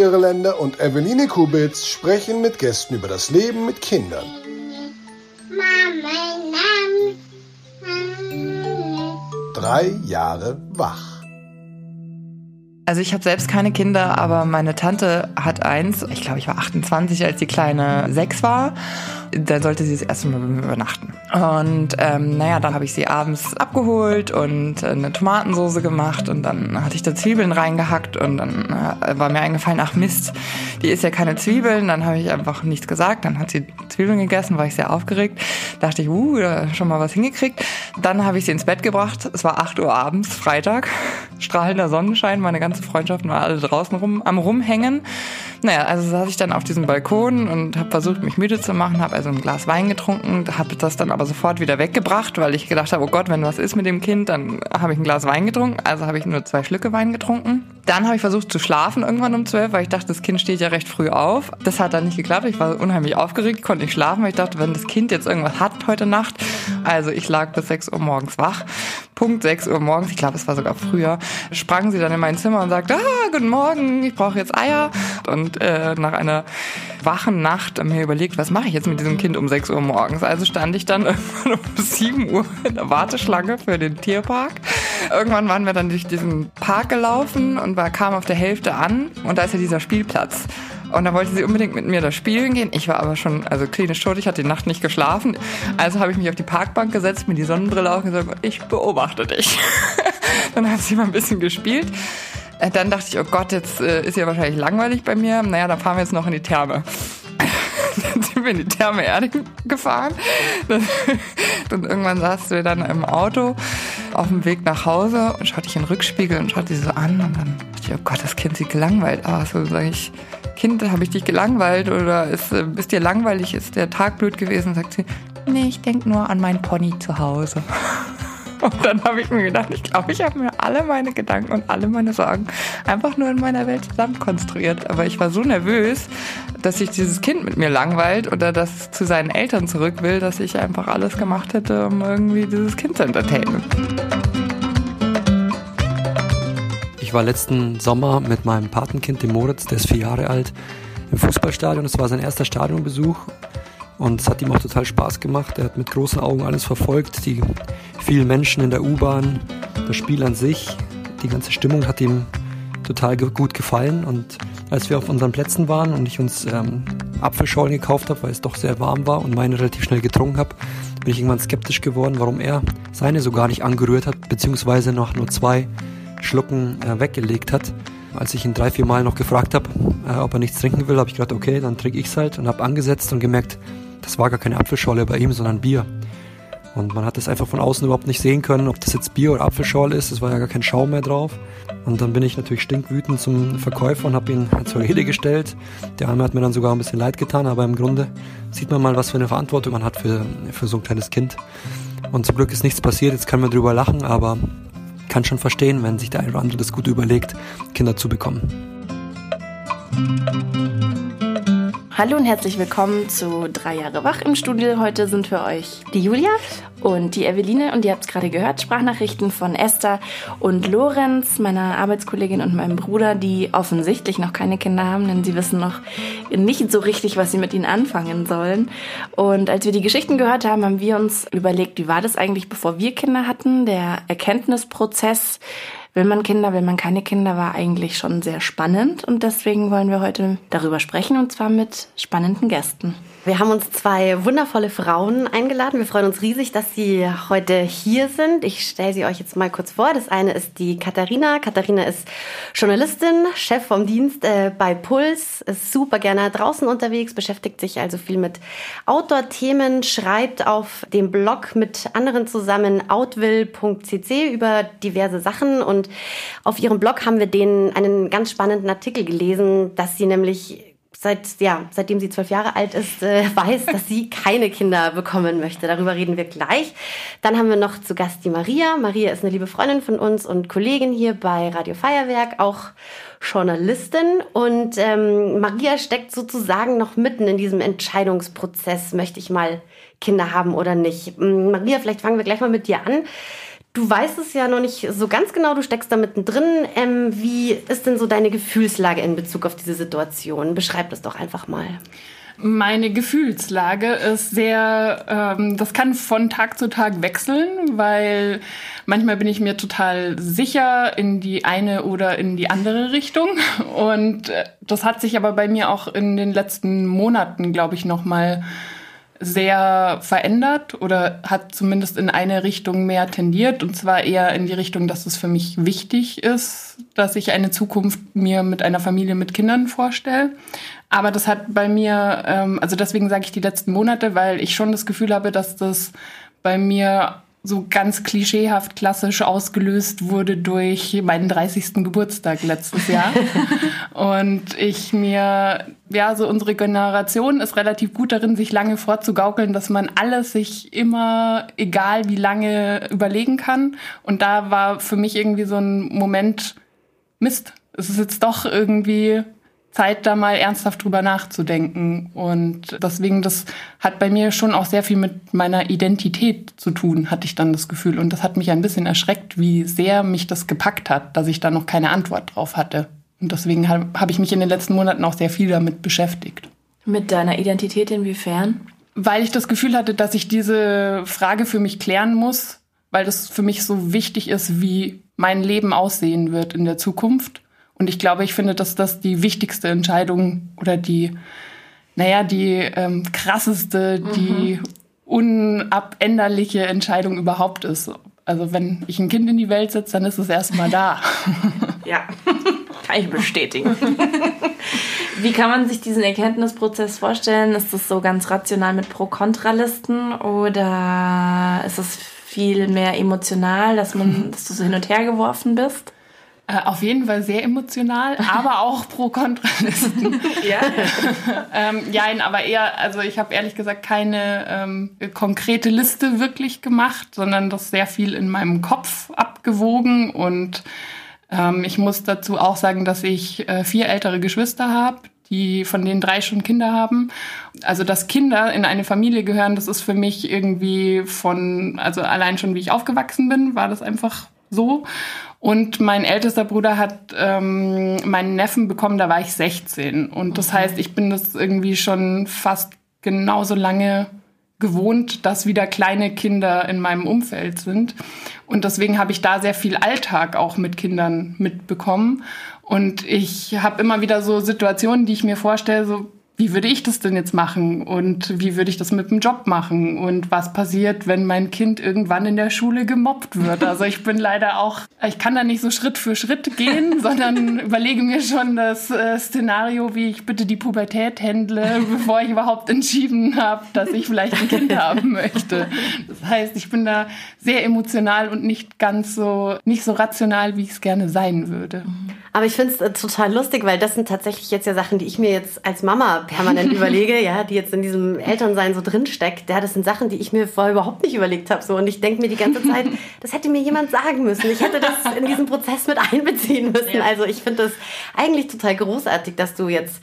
Irländer und Eveline Kubitz sprechen mit Gästen über das Leben mit Kindern. Drei Jahre wach. Also ich habe selbst keine Kinder, aber meine Tante hat eins. Ich glaube, ich war 28, als die Kleine sechs war. Da sollte sie das erste Mal bei mir übernachten. Und ähm, naja, dann habe ich sie abends abgeholt und eine Tomatensoße gemacht und dann hatte ich da Zwiebeln reingehackt und dann äh, war mir eingefallen, ach Mist, die isst ja keine Zwiebeln. Dann habe ich einfach nichts gesagt. Dann hat sie Zwiebeln gegessen, war ich sehr aufgeregt. Dachte ich, uh, schon mal was hingekriegt. Dann habe ich sie ins Bett gebracht. Es war 8 Uhr abends, Freitag. Strahlender Sonnenschein, meine ganze Freundschaften waren alle draußen rum, am Rumhängen. Naja, also saß ich dann auf diesem Balkon und habe versucht, mich müde zu machen, habe also ein Glas Wein getrunken, habe das dann aber sofort wieder weggebracht, weil ich gedacht habe, oh Gott, wenn was ist mit dem Kind, dann habe ich ein Glas Wein getrunken. Also habe ich nur zwei Schlücke Wein getrunken. Dann habe ich versucht zu schlafen irgendwann um zwölf, weil ich dachte, das Kind steht ja recht früh auf. Das hat dann nicht geklappt. Ich war unheimlich aufgeregt, konnte nicht schlafen, weil ich dachte, wenn das Kind jetzt irgendwas hat heute Nacht. Also ich lag bis sechs Uhr morgens wach. Punkt 6 Uhr morgens, ich glaube, es war sogar früher, sprang sie dann in mein Zimmer und sagte, ah, guten Morgen, ich brauche jetzt Eier. Und äh, nach einer wachen Nacht mir überlegt, was mache ich jetzt mit diesem Kind um 6 Uhr morgens? Also stand ich dann irgendwann um 7 Uhr in der Warteschlange für den Tierpark. Irgendwann waren wir dann durch diesen Park gelaufen und war, kam auf der Hälfte an und da ist ja dieser Spielplatz. Und da wollte sie unbedingt mit mir da spielen gehen. Ich war aber schon also klinisch tot, ich hatte die Nacht nicht geschlafen. Also habe ich mich auf die Parkbank gesetzt, mir die Sonnenbrille auf und gesagt, ich beobachte dich. dann hat sie mal ein bisschen gespielt. Äh, dann dachte ich, oh Gott, jetzt äh, ist ja wahrscheinlich langweilig bei mir. Naja, dann fahren wir jetzt noch in die Therme. Dann sind wir in die Therme Erding gefahren. und irgendwann saßen wir dann im Auto auf dem Weg nach Hause und schaute ich in den Rückspiegel und schaute sie so an und dann dachte ich, oh Gott, das Kind sieht gelangweilt aus. Und sage ich, Kind, habe ich dich gelangweilt oder ist, ist dir langweilig, ist der Tag blöd gewesen? Sagt sie, nee, ich denke nur an mein Pony zu Hause. Und dann habe ich mir gedacht, ich glaube, ich habe mir alle meine Gedanken und alle meine Sorgen einfach nur in meiner Welt zusammen konstruiert. Aber ich war so nervös, dass sich dieses Kind mit mir langweilt oder dass es zu seinen Eltern zurück will, dass ich einfach alles gemacht hätte, um irgendwie dieses Kind zu entertainen. Ich war letzten Sommer mit meinem Patenkind, dem Moritz, der ist vier Jahre alt, im Fußballstadion. Es war sein erster Stadionbesuch und es hat ihm auch total Spaß gemacht. Er hat mit großen Augen alles verfolgt, die vielen Menschen in der U-Bahn, das Spiel an sich, die ganze Stimmung hat ihm total gut gefallen. Und als wir auf unseren Plätzen waren und ich uns ähm, Apfelschorlen gekauft habe, weil es doch sehr warm war und meine relativ schnell getrunken habe, bin ich irgendwann skeptisch geworden, warum er seine so gar nicht angerührt hat, beziehungsweise noch nur zwei Schlucken äh, weggelegt hat. Als ich ihn drei, vier Mal noch gefragt habe, äh, ob er nichts trinken will, habe ich gedacht, okay, dann trinke ich es halt und habe angesetzt und gemerkt, das war gar keine Apfelschorle bei ihm, sondern Bier. Und man hat es einfach von außen überhaupt nicht sehen können, ob das jetzt Bier oder Apfelschorle ist. Es war ja gar kein Schaum mehr drauf. Und dann bin ich natürlich stinkwütend zum Verkäufer und habe ihn zur Rede gestellt. Der Arme hat mir dann sogar ein bisschen leid getan, aber im Grunde sieht man mal, was für eine Verantwortung man hat für, für so ein kleines Kind. Und zum Glück ist nichts passiert, jetzt kann man drüber lachen, aber kann schon verstehen, wenn sich der eine oder andere das gut überlegt, Kinder zu bekommen. Hallo und herzlich willkommen zu Drei Jahre wach im Studio. Heute sind für euch die Julia und die Eveline und ihr habt es gerade gehört, Sprachnachrichten von Esther und Lorenz, meiner Arbeitskollegin und meinem Bruder, die offensichtlich noch keine Kinder haben, denn sie wissen noch nicht so richtig, was sie mit ihnen anfangen sollen. Und als wir die Geschichten gehört haben, haben wir uns überlegt, wie war das eigentlich, bevor wir Kinder hatten, der Erkenntnisprozess, Will man Kinder, will man keine Kinder, war eigentlich schon sehr spannend und deswegen wollen wir heute darüber sprechen und zwar mit spannenden Gästen. Wir haben uns zwei wundervolle Frauen eingeladen. Wir freuen uns riesig, dass sie heute hier sind. Ich stelle sie euch jetzt mal kurz vor. Das eine ist die Katharina. Katharina ist Journalistin, Chef vom Dienst äh, bei Puls, ist super gerne draußen unterwegs, beschäftigt sich also viel mit Outdoor-Themen, schreibt auf dem Blog mit anderen zusammen outwill.cc über diverse Sachen und auf ihrem Blog haben wir den einen ganz spannenden Artikel gelesen, dass sie nämlich seit, ja, seitdem sie zwölf Jahre alt ist, äh, weiß, dass sie keine Kinder bekommen möchte. Darüber reden wir gleich. Dann haben wir noch zu Gast die Maria. Maria ist eine liebe Freundin von uns und Kollegin hier bei Radio Feuerwerk, auch Journalistin. Und ähm, Maria steckt sozusagen noch mitten in diesem Entscheidungsprozess, möchte ich mal Kinder haben oder nicht. Maria, vielleicht fangen wir gleich mal mit dir an. Du weißt es ja noch nicht so ganz genau, du steckst da mittendrin. Ähm, wie ist denn so deine Gefühlslage in Bezug auf diese Situation? Beschreib das doch einfach mal. Meine Gefühlslage ist sehr, ähm, das kann von Tag zu Tag wechseln, weil manchmal bin ich mir total sicher in die eine oder in die andere Richtung. Und äh, das hat sich aber bei mir auch in den letzten Monaten, glaube ich, nochmal mal sehr verändert oder hat zumindest in eine Richtung mehr tendiert und zwar eher in die Richtung, dass es für mich wichtig ist, dass ich eine Zukunft mir mit einer Familie mit Kindern vorstelle. Aber das hat bei mir, ähm, also deswegen sage ich die letzten Monate, weil ich schon das Gefühl habe, dass das bei mir so ganz klischeehaft klassisch ausgelöst wurde durch meinen 30. Geburtstag letztes Jahr. und ich mir, ja, so unsere Generation ist relativ gut darin, sich lange vorzugaukeln, dass man alles sich immer, egal wie lange, überlegen kann. Und da war für mich irgendwie so ein Moment, Mist, es ist jetzt doch irgendwie Zeit, da mal ernsthaft drüber nachzudenken. Und deswegen, das hat bei mir schon auch sehr viel mit meiner Identität zu tun, hatte ich dann das Gefühl. Und das hat mich ein bisschen erschreckt, wie sehr mich das gepackt hat, dass ich da noch keine Antwort drauf hatte. Und deswegen habe hab ich mich in den letzten Monaten auch sehr viel damit beschäftigt. Mit deiner Identität inwiefern? Weil ich das Gefühl hatte, dass ich diese Frage für mich klären muss, weil das für mich so wichtig ist, wie mein Leben aussehen wird in der Zukunft und ich glaube, ich finde, dass das die wichtigste Entscheidung oder die, naja, die ähm, krasseste, mhm. die unabänderliche Entscheidung überhaupt ist. Also wenn ich ein Kind in die Welt setze, dann ist es erstmal da. ja, kann ich bestätigen. Wie kann man sich diesen Erkenntnisprozess vorstellen? Ist das so ganz rational mit Pro-Kontra-Listen oder ist es viel mehr emotional, dass man, dass du so hin und her geworfen bist? Äh, auf jeden Fall sehr emotional, aber auch pro Kontralisten. ja. ähm, ja, aber eher, also ich habe ehrlich gesagt keine ähm, konkrete Liste wirklich gemacht, sondern das sehr viel in meinem Kopf abgewogen und ähm, ich muss dazu auch sagen, dass ich äh, vier ältere Geschwister habe, die von denen drei schon Kinder haben. Also dass Kinder in eine Familie gehören, das ist für mich irgendwie von, also allein schon wie ich aufgewachsen bin, war das einfach so. Und mein ältester Bruder hat ähm, meinen Neffen bekommen, da war ich 16. Und das heißt, ich bin das irgendwie schon fast genauso lange gewohnt, dass wieder kleine Kinder in meinem Umfeld sind. Und deswegen habe ich da sehr viel Alltag auch mit Kindern mitbekommen. Und ich habe immer wieder so Situationen, die ich mir vorstelle, so wie würde ich das denn jetzt machen und wie würde ich das mit dem Job machen und was passiert, wenn mein Kind irgendwann in der Schule gemobbt wird. Also ich bin leider auch, ich kann da nicht so Schritt für Schritt gehen, sondern überlege mir schon das äh, Szenario, wie ich bitte die Pubertät händle, bevor ich überhaupt entschieden habe, dass ich vielleicht ein Kind haben möchte. Das heißt, ich bin da sehr emotional und nicht ganz so, nicht so rational, wie ich es gerne sein würde. Aber ich finde es äh, total lustig, weil das sind tatsächlich jetzt ja Sachen, die ich mir jetzt als Mama permanent überlege, ja, die jetzt in diesem Elternsein so drinsteckt. Ja, das sind Sachen, die ich mir vorher überhaupt nicht überlegt habe. So. Und ich denke mir die ganze Zeit, das hätte mir jemand sagen müssen. Ich hätte das in diesen Prozess mit einbeziehen müssen. Also ich finde das eigentlich total großartig, dass du jetzt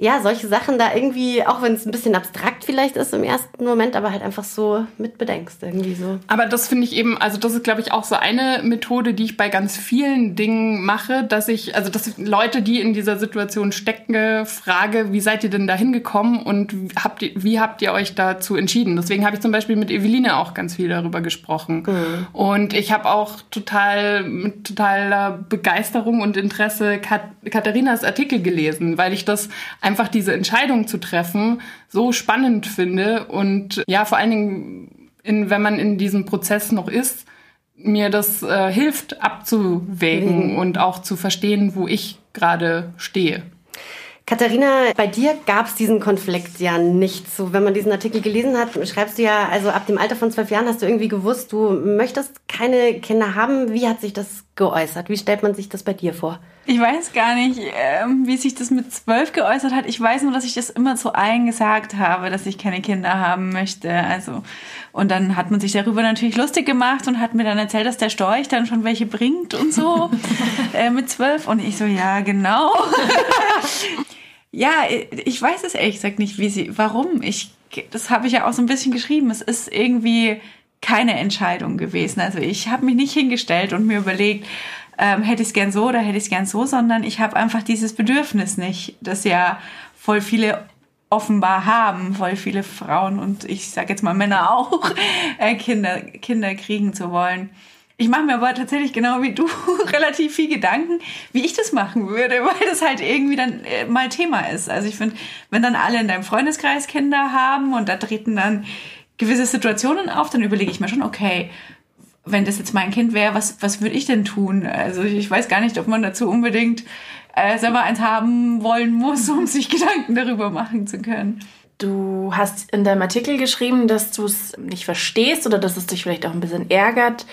ja, solche Sachen da irgendwie, auch wenn es ein bisschen abstrakt vielleicht ist im ersten Moment, aber halt einfach so mitbedenkst irgendwie so. Aber das finde ich eben, also das ist glaube ich auch so eine Methode, die ich bei ganz vielen Dingen mache, dass ich, also dass Leute, die in dieser Situation stecken, frage, wie seid ihr denn da hingekommen und habt ihr, wie habt ihr euch dazu entschieden? Deswegen habe ich zum Beispiel mit Eveline auch ganz viel darüber gesprochen. Mhm. Und ich habe auch total, mit totaler Begeisterung und Interesse Kat Katharinas Artikel gelesen, weil ich das einfach diese Entscheidung zu treffen so spannend finde und ja, vor allen Dingen, in, wenn man in diesem Prozess noch ist, mir das äh, hilft abzuwägen mhm. und auch zu verstehen, wo ich gerade stehe. Katharina, bei dir gab es diesen Konflikt ja nicht so. Wenn man diesen Artikel gelesen hat, schreibst du ja, also ab dem Alter von zwölf Jahren hast du irgendwie gewusst, du möchtest keine Kinder haben. Wie hat sich das geäußert? Wie stellt man sich das bei dir vor? Ich weiß gar nicht, ähm, wie sich das mit zwölf geäußert hat. Ich weiß nur, dass ich das immer zu allen gesagt habe, dass ich keine Kinder haben möchte. Also und dann hat man sich darüber natürlich lustig gemacht und hat mir dann erzählt, dass der Storch dann schon welche bringt und so äh, mit zwölf. Und ich so, ja, genau. ja, ich weiß es ehrlich gesagt nicht, wie sie, warum. Ich, das habe ich ja auch so ein bisschen geschrieben. Es ist irgendwie keine Entscheidung gewesen. Also ich habe mich nicht hingestellt und mir überlegt, ähm, hätte ich es gern so oder hätte ich es gern so, sondern ich habe einfach dieses Bedürfnis nicht, das ja voll viele offenbar haben, voll viele Frauen und ich sage jetzt mal Männer auch, äh, Kinder, Kinder kriegen zu wollen. Ich mache mir aber tatsächlich genau wie du relativ viel Gedanken, wie ich das machen würde, weil das halt irgendwie dann äh, mal Thema ist. Also ich finde, wenn dann alle in deinem Freundeskreis Kinder haben und da treten dann gewisse Situationen auf, dann überlege ich mir schon, okay, wenn das jetzt mein Kind wäre, was, was würde ich denn tun? Also ich weiß gar nicht, ob man dazu unbedingt äh, selber eins haben wollen muss, um sich Gedanken darüber machen zu können. Du hast in deinem Artikel geschrieben, dass du es nicht verstehst oder dass es dich vielleicht auch ein bisschen ärgert,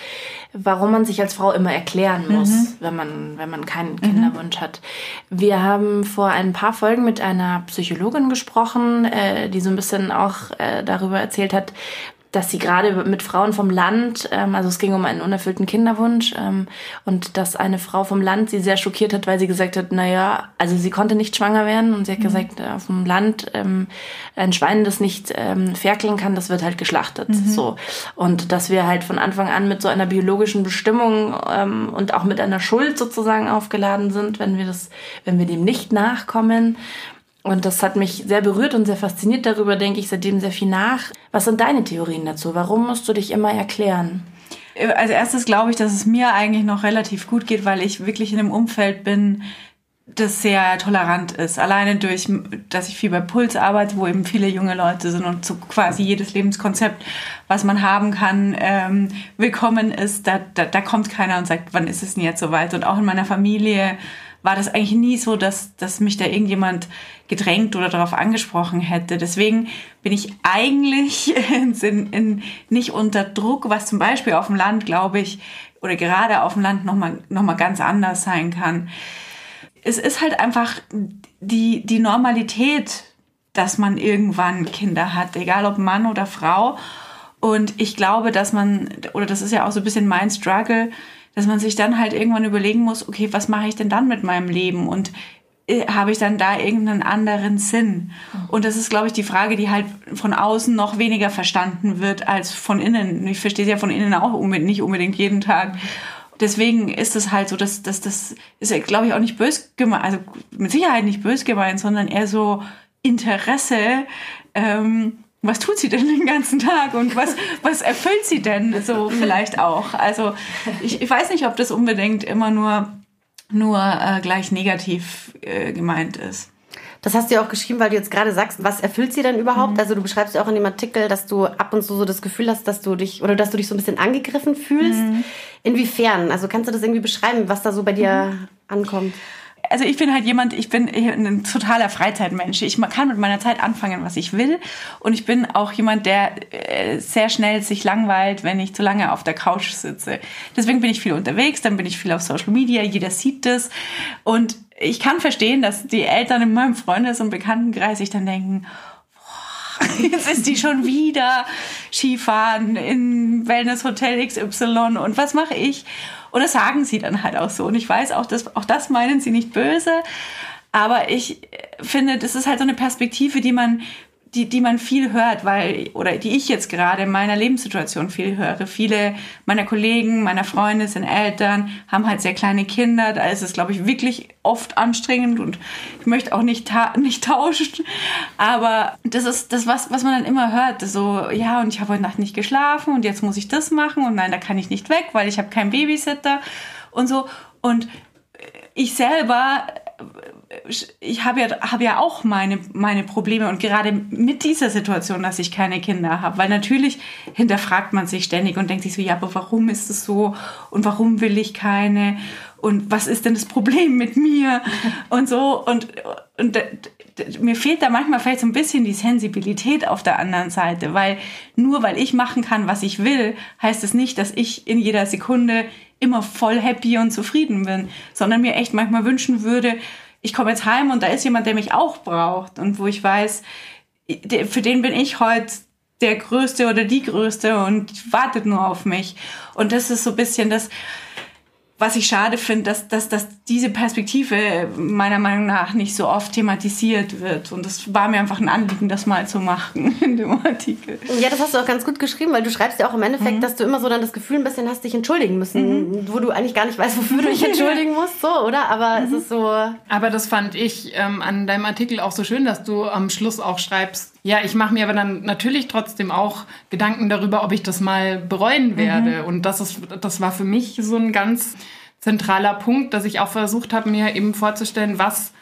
warum man sich als Frau immer erklären muss, mhm. wenn man wenn man keinen Kinderwunsch mhm. hat. Wir haben vor ein paar Folgen mit einer Psychologin gesprochen, äh, die so ein bisschen auch äh, darüber erzählt hat, dass sie gerade mit Frauen vom Land, ähm, also es ging um einen unerfüllten Kinderwunsch, ähm, und dass eine Frau vom Land sie sehr schockiert hat, weil sie gesagt hat, naja, also sie konnte nicht schwanger werden und sie hat mhm. gesagt, äh, auf dem Land ähm, ein Schwein, das nicht ähm, ferkeln kann, das wird halt geschlachtet. Mhm. So. Und dass wir halt von Anfang an mit so einer biologischen Bestimmung ähm, und auch mit einer Schuld sozusagen aufgeladen sind, wenn wir das, wenn wir dem nicht nachkommen. Und das hat mich sehr berührt und sehr fasziniert. Darüber denke ich seitdem sehr viel nach. Was sind deine Theorien dazu? Warum musst du dich immer erklären? Als erstes glaube ich, dass es mir eigentlich noch relativ gut geht, weil ich wirklich in einem Umfeld bin, das sehr tolerant ist. Alleine durch, dass ich viel bei Puls arbeite, wo eben viele junge Leute sind und so quasi jedes Lebenskonzept, was man haben kann, ähm, willkommen ist. Da, da, da kommt keiner und sagt, wann ist es denn jetzt soweit? Und auch in meiner Familie war das eigentlich nie so, dass, dass mich da irgendjemand gedrängt oder darauf angesprochen hätte. Deswegen bin ich eigentlich in, in, nicht unter Druck, was zum Beispiel auf dem Land, glaube ich, oder gerade auf dem Land nochmal noch mal ganz anders sein kann. Es ist halt einfach die, die Normalität, dass man irgendwann Kinder hat, egal ob Mann oder Frau. Und ich glaube, dass man, oder das ist ja auch so ein bisschen mein Struggle, dass man sich dann halt irgendwann überlegen muss, okay, was mache ich denn dann mit meinem Leben und äh, habe ich dann da irgendeinen anderen Sinn? Mhm. Und das ist, glaube ich, die Frage, die halt von außen noch weniger verstanden wird als von innen. Ich verstehe es ja von innen auch nicht unbedingt jeden Tag. Deswegen ist es halt so, dass, dass das ist glaube ich, auch nicht bös gemeint, also mit Sicherheit nicht bös gemeint, sondern eher so Interesse, ähm, was tut sie denn den ganzen Tag und was, was erfüllt sie denn so vielleicht auch? Also ich, ich weiß nicht, ob das unbedingt immer nur, nur äh, gleich negativ äh, gemeint ist. Das hast du ja auch geschrieben, weil du jetzt gerade sagst, was erfüllt sie denn überhaupt? Mhm. Also du beschreibst ja auch in dem Artikel, dass du ab und zu so das Gefühl hast, dass du dich oder dass du dich so ein bisschen angegriffen fühlst. Mhm. Inwiefern? Also kannst du das irgendwie beschreiben, was da so bei dir mhm. ankommt? Also ich bin halt jemand, ich bin ein totaler Freizeitmensch. Ich kann mit meiner Zeit anfangen, was ich will. Und ich bin auch jemand, der äh, sehr schnell sich langweilt, wenn ich zu lange auf der Couch sitze. Deswegen bin ich viel unterwegs, dann bin ich viel auf Social Media, jeder sieht das. Und ich kann verstehen, dass die Eltern in meinem Freundes- und Bekanntenkreis sich dann denken, jetzt ist die schon wieder Skifahren in Wellness-Hotel XY und was mache ich? Und das sagen sie dann halt auch so. Und ich weiß auch, dass auch das meinen sie nicht böse. Aber ich finde, das ist halt so eine Perspektive, die man die, die man viel hört, weil, oder die ich jetzt gerade in meiner Lebenssituation viel höre. Viele meiner Kollegen, meiner Freunde sind Eltern, haben halt sehr kleine Kinder. Da ist es, glaube ich, wirklich oft anstrengend und ich möchte auch nicht, ta nicht tauschen. Aber das ist das, was, was man dann immer hört. So, ja, und ich habe heute Nacht nicht geschlafen und jetzt muss ich das machen und nein, da kann ich nicht weg, weil ich habe keinen Babysitter und so. Und ich selber ich habe ja, hab ja auch meine, meine Probleme und gerade mit dieser Situation, dass ich keine Kinder habe, weil natürlich hinterfragt man sich ständig und denkt sich so, ja, aber warum ist es so und warum will ich keine und was ist denn das Problem mit mir und so und, und mir fehlt da manchmal vielleicht so ein bisschen die Sensibilität auf der anderen Seite, weil nur weil ich machen kann, was ich will, heißt es nicht, dass ich in jeder Sekunde immer voll happy und zufrieden bin, sondern mir echt manchmal wünschen würde, ich komme jetzt heim und da ist jemand, der mich auch braucht und wo ich weiß, für den bin ich heute der Größte oder die Größte und wartet nur auf mich. Und das ist so ein bisschen das, was ich schade finde, dass, dass, dass diese Perspektive meiner Meinung nach nicht so oft thematisiert wird. Und das war mir einfach ein Anliegen, das mal zu machen in dem Artikel. Ja, das hast du auch ganz gut geschrieben, weil du schreibst ja auch im Endeffekt, mhm. dass du immer so dann das Gefühl ein bisschen hast, dich entschuldigen müssen, mhm. wo du eigentlich gar nicht weißt, wofür du dich entschuldigen musst, so, oder? Aber mhm. es ist so. Aber das fand ich ähm, an deinem Artikel auch so schön, dass du am Schluss auch schreibst, ja, ich mache mir aber dann natürlich trotzdem auch Gedanken darüber, ob ich das mal bereuen mhm. werde. Mhm. Und das ist, das war für mich so ein ganz zentraler Punkt, dass ich auch versucht habe, mir eben vorzustellen, was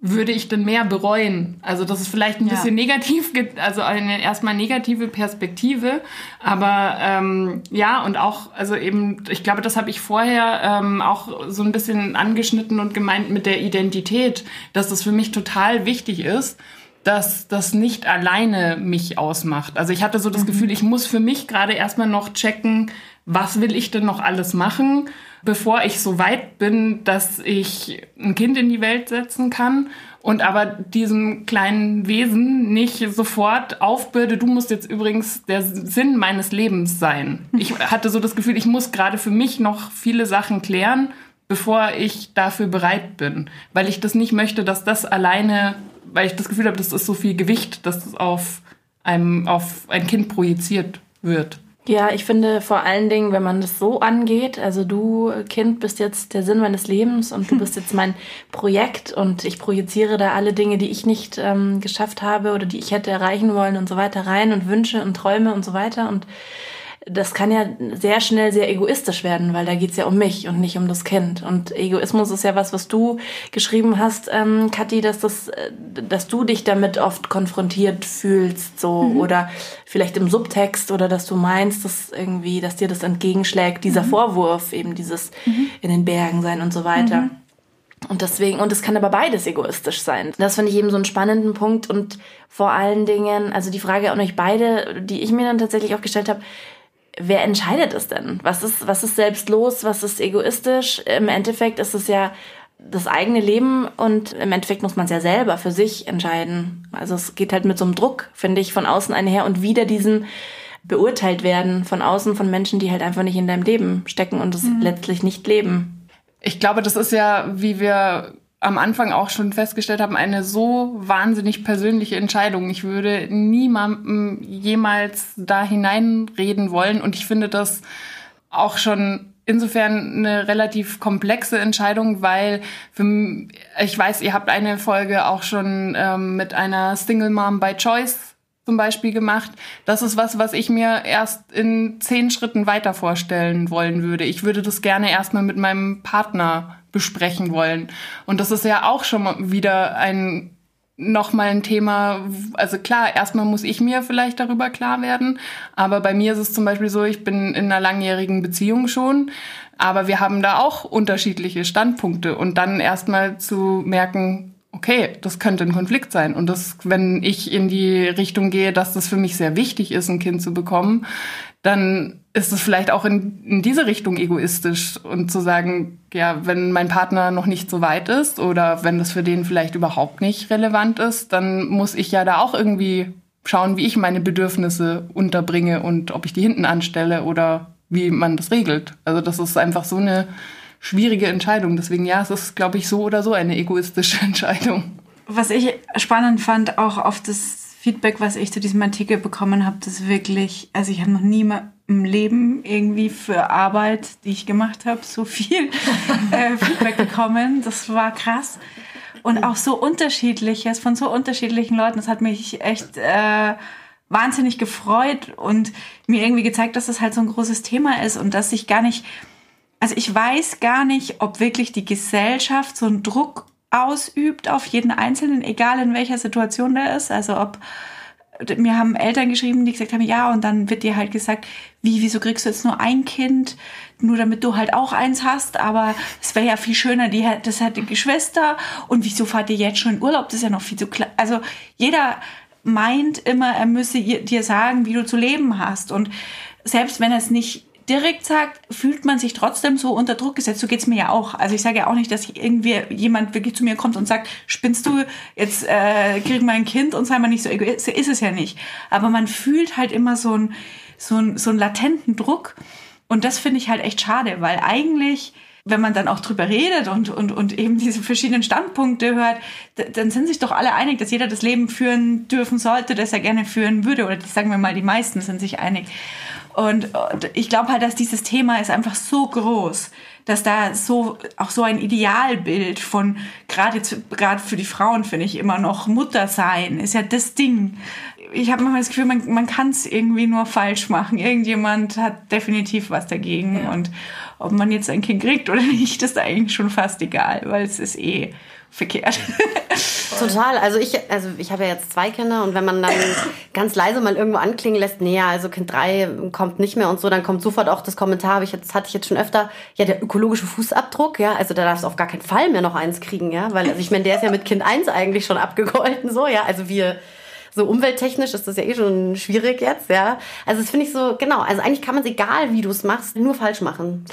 würde ich denn mehr bereuen? Also das ist vielleicht ein ja. bisschen negativ, also eine erstmal negative Perspektive, aber ähm, ja und auch also eben, ich glaube, das habe ich vorher ähm, auch so ein bisschen angeschnitten und gemeint mit der Identität, dass das für mich total wichtig ist dass das nicht alleine mich ausmacht. Also ich hatte so das mhm. Gefühl, ich muss für mich gerade erstmal noch checken, was will ich denn noch alles machen, bevor ich so weit bin, dass ich ein Kind in die Welt setzen kann und aber diesem kleinen Wesen nicht sofort aufbürde, du musst jetzt übrigens der Sinn meines Lebens sein. Ich hatte so das Gefühl, ich muss gerade für mich noch viele Sachen klären, bevor ich dafür bereit bin, weil ich das nicht möchte, dass das alleine weil ich das Gefühl habe, das ist so viel Gewicht, dass das auf, einem, auf ein Kind projiziert wird. Ja, ich finde vor allen Dingen, wenn man das so angeht, also du Kind bist jetzt der Sinn meines Lebens und du bist jetzt mein Projekt und ich projiziere da alle Dinge, die ich nicht ähm, geschafft habe oder die ich hätte erreichen wollen und so weiter rein und Wünsche und Träume und so weiter und das kann ja sehr schnell sehr egoistisch werden, weil da geht's ja um mich und nicht um das Kind. Und Egoismus ist ja was, was du geschrieben hast, ähm, Kathi, dass, das, äh, dass du dich damit oft konfrontiert fühlst, so mhm. oder vielleicht im Subtext oder dass du meinst, dass irgendwie, dass dir das entgegenschlägt, dieser mhm. Vorwurf, eben dieses mhm. in den Bergen sein und so weiter. Mhm. Und deswegen, und es kann aber beides egoistisch sein. Das finde ich eben so einen spannenden Punkt und vor allen Dingen, also die Frage an euch beide, die ich mir dann tatsächlich auch gestellt habe, wer entscheidet es denn? Was ist, was ist selbstlos? Was ist egoistisch? Im Endeffekt ist es ja das eigene Leben und im Endeffekt muss man es ja selber für sich entscheiden. Also es geht halt mit so einem Druck, finde ich, von außen einher und wieder diesen beurteilt werden von außen von Menschen, die halt einfach nicht in deinem Leben stecken und es mhm. letztlich nicht leben. Ich glaube, das ist ja, wie wir am Anfang auch schon festgestellt haben, eine so wahnsinnig persönliche Entscheidung. Ich würde niemandem jemals da hineinreden wollen und ich finde das auch schon insofern eine relativ komplexe Entscheidung, weil für, ich weiß, ihr habt eine Folge auch schon ähm, mit einer Single Mom by Choice zum Beispiel gemacht. Das ist was, was ich mir erst in zehn Schritten weiter vorstellen wollen würde. Ich würde das gerne erstmal mit meinem Partner besprechen wollen. Und das ist ja auch schon wieder ein nochmal ein Thema, also klar, erstmal muss ich mir vielleicht darüber klar werden, aber bei mir ist es zum Beispiel so, ich bin in einer langjährigen Beziehung schon, aber wir haben da auch unterschiedliche Standpunkte und dann erstmal zu merken, okay, das könnte ein Konflikt sein. Und das, wenn ich in die Richtung gehe, dass das für mich sehr wichtig ist, ein Kind zu bekommen, dann ist es vielleicht auch in, in diese Richtung egoistisch und zu sagen, ja, wenn mein Partner noch nicht so weit ist oder wenn das für den vielleicht überhaupt nicht relevant ist, dann muss ich ja da auch irgendwie schauen, wie ich meine Bedürfnisse unterbringe und ob ich die hinten anstelle oder wie man das regelt. Also das ist einfach so eine schwierige Entscheidung. Deswegen ja, es ist, glaube ich, so oder so eine egoistische Entscheidung. Was ich spannend fand, auch auf das Feedback, was ich zu diesem Artikel bekommen habe, das wirklich, also ich habe noch nie mal im Leben irgendwie für Arbeit, die ich gemacht habe, so viel äh, Feedback bekommen. Das war krass. Und auch so unterschiedliches, von so unterschiedlichen Leuten. Das hat mich echt äh, wahnsinnig gefreut und mir irgendwie gezeigt, dass das halt so ein großes Thema ist und dass ich gar nicht also ich weiß gar nicht, ob wirklich die Gesellschaft so einen Druck ausübt auf jeden Einzelnen, egal in welcher Situation der ist. Also ob mir haben Eltern geschrieben, die gesagt haben, ja, und dann wird dir halt gesagt, wie, wieso kriegst du jetzt nur ein Kind, nur damit du halt auch eins hast, aber es wäre ja viel schöner, die, das hat die Geschwister und wieso fahrt ihr jetzt schon in Urlaub, das ist ja noch viel zu klein. Also jeder meint immer, er müsse dir sagen, wie du zu leben hast und selbst wenn er es nicht direkt sagt, fühlt man sich trotzdem so unter Druck gesetzt. So geht's mir ja auch. Also ich sage ja auch nicht, dass irgendwie jemand wirklich zu mir kommt und sagt, spinnst du, jetzt äh, krieg mal ein Kind und sei mal nicht so egoistisch. Ist es ja nicht. Aber man fühlt halt immer so einen so ein, so einen latenten Druck. Und das finde ich halt echt schade, weil eigentlich wenn man dann auch drüber redet und, und, und eben diese verschiedenen Standpunkte hört, dann sind sich doch alle einig, dass jeder das Leben führen dürfen sollte, das er gerne führen würde. Oder sagen wir mal, die meisten sind sich einig. Und, und ich glaube halt, dass dieses Thema ist einfach so groß, dass da so auch so ein Idealbild von gerade gerade für die Frauen finde ich immer noch Mutter sein ist ja das Ding. Ich habe manchmal das Gefühl, man, man kann es irgendwie nur falsch machen. Irgendjemand hat definitiv was dagegen ja. und ob man jetzt ein Kind kriegt oder nicht, ist eigentlich schon fast egal, weil es ist eh verkehrt. Total. Also ich, also ich habe ja jetzt zwei Kinder und wenn man dann ganz leise mal irgendwo anklingen lässt, nee, also Kind drei kommt nicht mehr und so, dann kommt sofort auch das Kommentar, habe ich jetzt, hatte ich jetzt schon öfter, ja, der ökologische Fußabdruck, ja, also da darfst du auf gar keinen Fall mehr noch eins kriegen, ja, weil, also ich meine, der ist ja mit Kind eins eigentlich schon abgegolten, so, ja, also wir, so umwelttechnisch ist das ja eh schon schwierig jetzt, ja. Also das finde ich so, genau, also eigentlich kann man es egal, wie du es machst, nur falsch machen.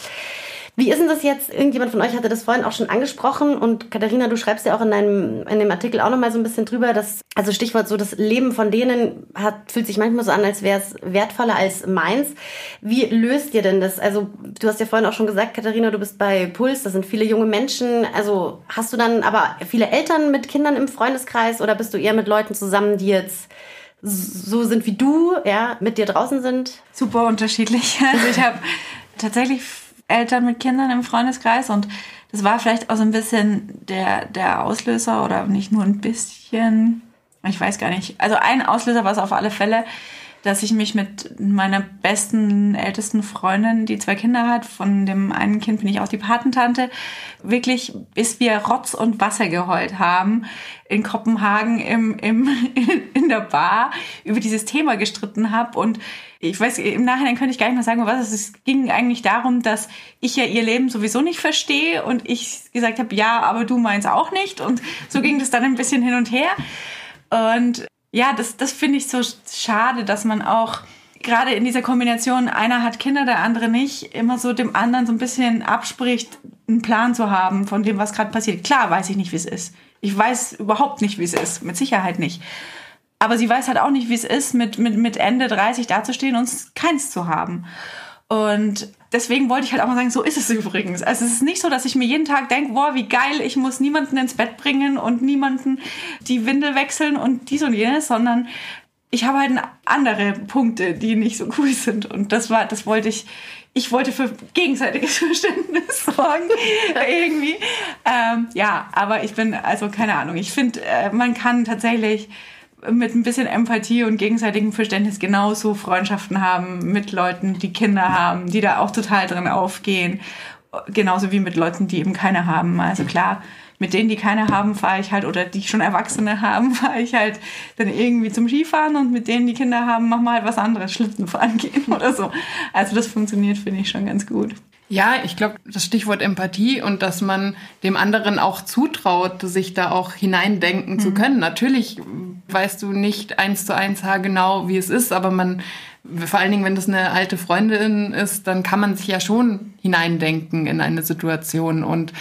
Wie ist denn das jetzt? Irgendjemand von euch hatte das vorhin auch schon angesprochen und Katharina, du schreibst ja auch in deinem in dem Artikel auch noch mal so ein bisschen drüber, dass also Stichwort so das Leben von denen hat fühlt sich manchmal so an, als wäre es wertvoller als meins. Wie löst ihr denn das? Also du hast ja vorhin auch schon gesagt, Katharina, du bist bei Puls, das sind viele junge Menschen. Also hast du dann aber viele Eltern mit Kindern im Freundeskreis oder bist du eher mit Leuten zusammen, die jetzt so sind wie du, ja, mit dir draußen sind? Super unterschiedlich. Also ich habe tatsächlich Eltern mit Kindern im Freundeskreis und das war vielleicht auch so ein bisschen der, der Auslöser oder nicht nur ein bisschen, ich weiß gar nicht. Also ein Auslöser war es auf alle Fälle, dass ich mich mit meiner besten, ältesten Freundin, die zwei Kinder hat, von dem einen Kind bin ich auch die Patentante, wirklich bis wir Rotz und Wasser geheult haben, in Kopenhagen im, im, in der Bar über dieses Thema gestritten habe und ich weiß, im Nachhinein könnte ich gar nicht mehr sagen, was es ist. Es ging eigentlich darum, dass ich ja ihr Leben sowieso nicht verstehe und ich gesagt habe, ja, aber du meinst auch nicht. Und so ging das dann ein bisschen hin und her. Und ja, das, das finde ich so schade, dass man auch gerade in dieser Kombination, einer hat Kinder, der andere nicht, immer so dem anderen so ein bisschen abspricht, einen Plan zu haben von dem, was gerade passiert. Klar weiß ich nicht, wie es ist. Ich weiß überhaupt nicht, wie es ist. Mit Sicherheit nicht. Aber sie weiß halt auch nicht, wie es ist, mit, mit, mit Ende 30 dazustehen und keins zu haben. Und deswegen wollte ich halt auch mal sagen, so ist es übrigens. Also es ist nicht so, dass ich mir jeden Tag denke, boah, wie geil, ich muss niemanden ins Bett bringen und niemanden die Windel wechseln und dies und jenes, sondern ich habe halt andere Punkte, die nicht so cool sind. Und das war, das wollte ich, ich wollte für gegenseitiges Verständnis sorgen, irgendwie. Ähm, ja, aber ich bin, also keine Ahnung, ich finde, äh, man kann tatsächlich mit ein bisschen Empathie und gegenseitigem Verständnis genauso Freundschaften haben mit Leuten, die Kinder haben, die da auch total drin aufgehen. Genauso wie mit Leuten, die eben keine haben. Also klar, mit denen, die keine haben, fahre ich halt, oder die schon Erwachsene haben, fahre ich halt dann irgendwie zum Skifahren und mit denen, die Kinder haben, mach mal was anderes, Schlittenfahren gehen oder so. Also das funktioniert, finde ich schon ganz gut. Ja, ich glaube, das Stichwort Empathie und dass man dem anderen auch zutraut, sich da auch hineindenken mhm. zu können. Natürlich weißt du nicht eins zu eins genau, wie es ist, aber man, vor allen Dingen, wenn das eine alte Freundin ist, dann kann man sich ja schon hineindenken in eine Situation und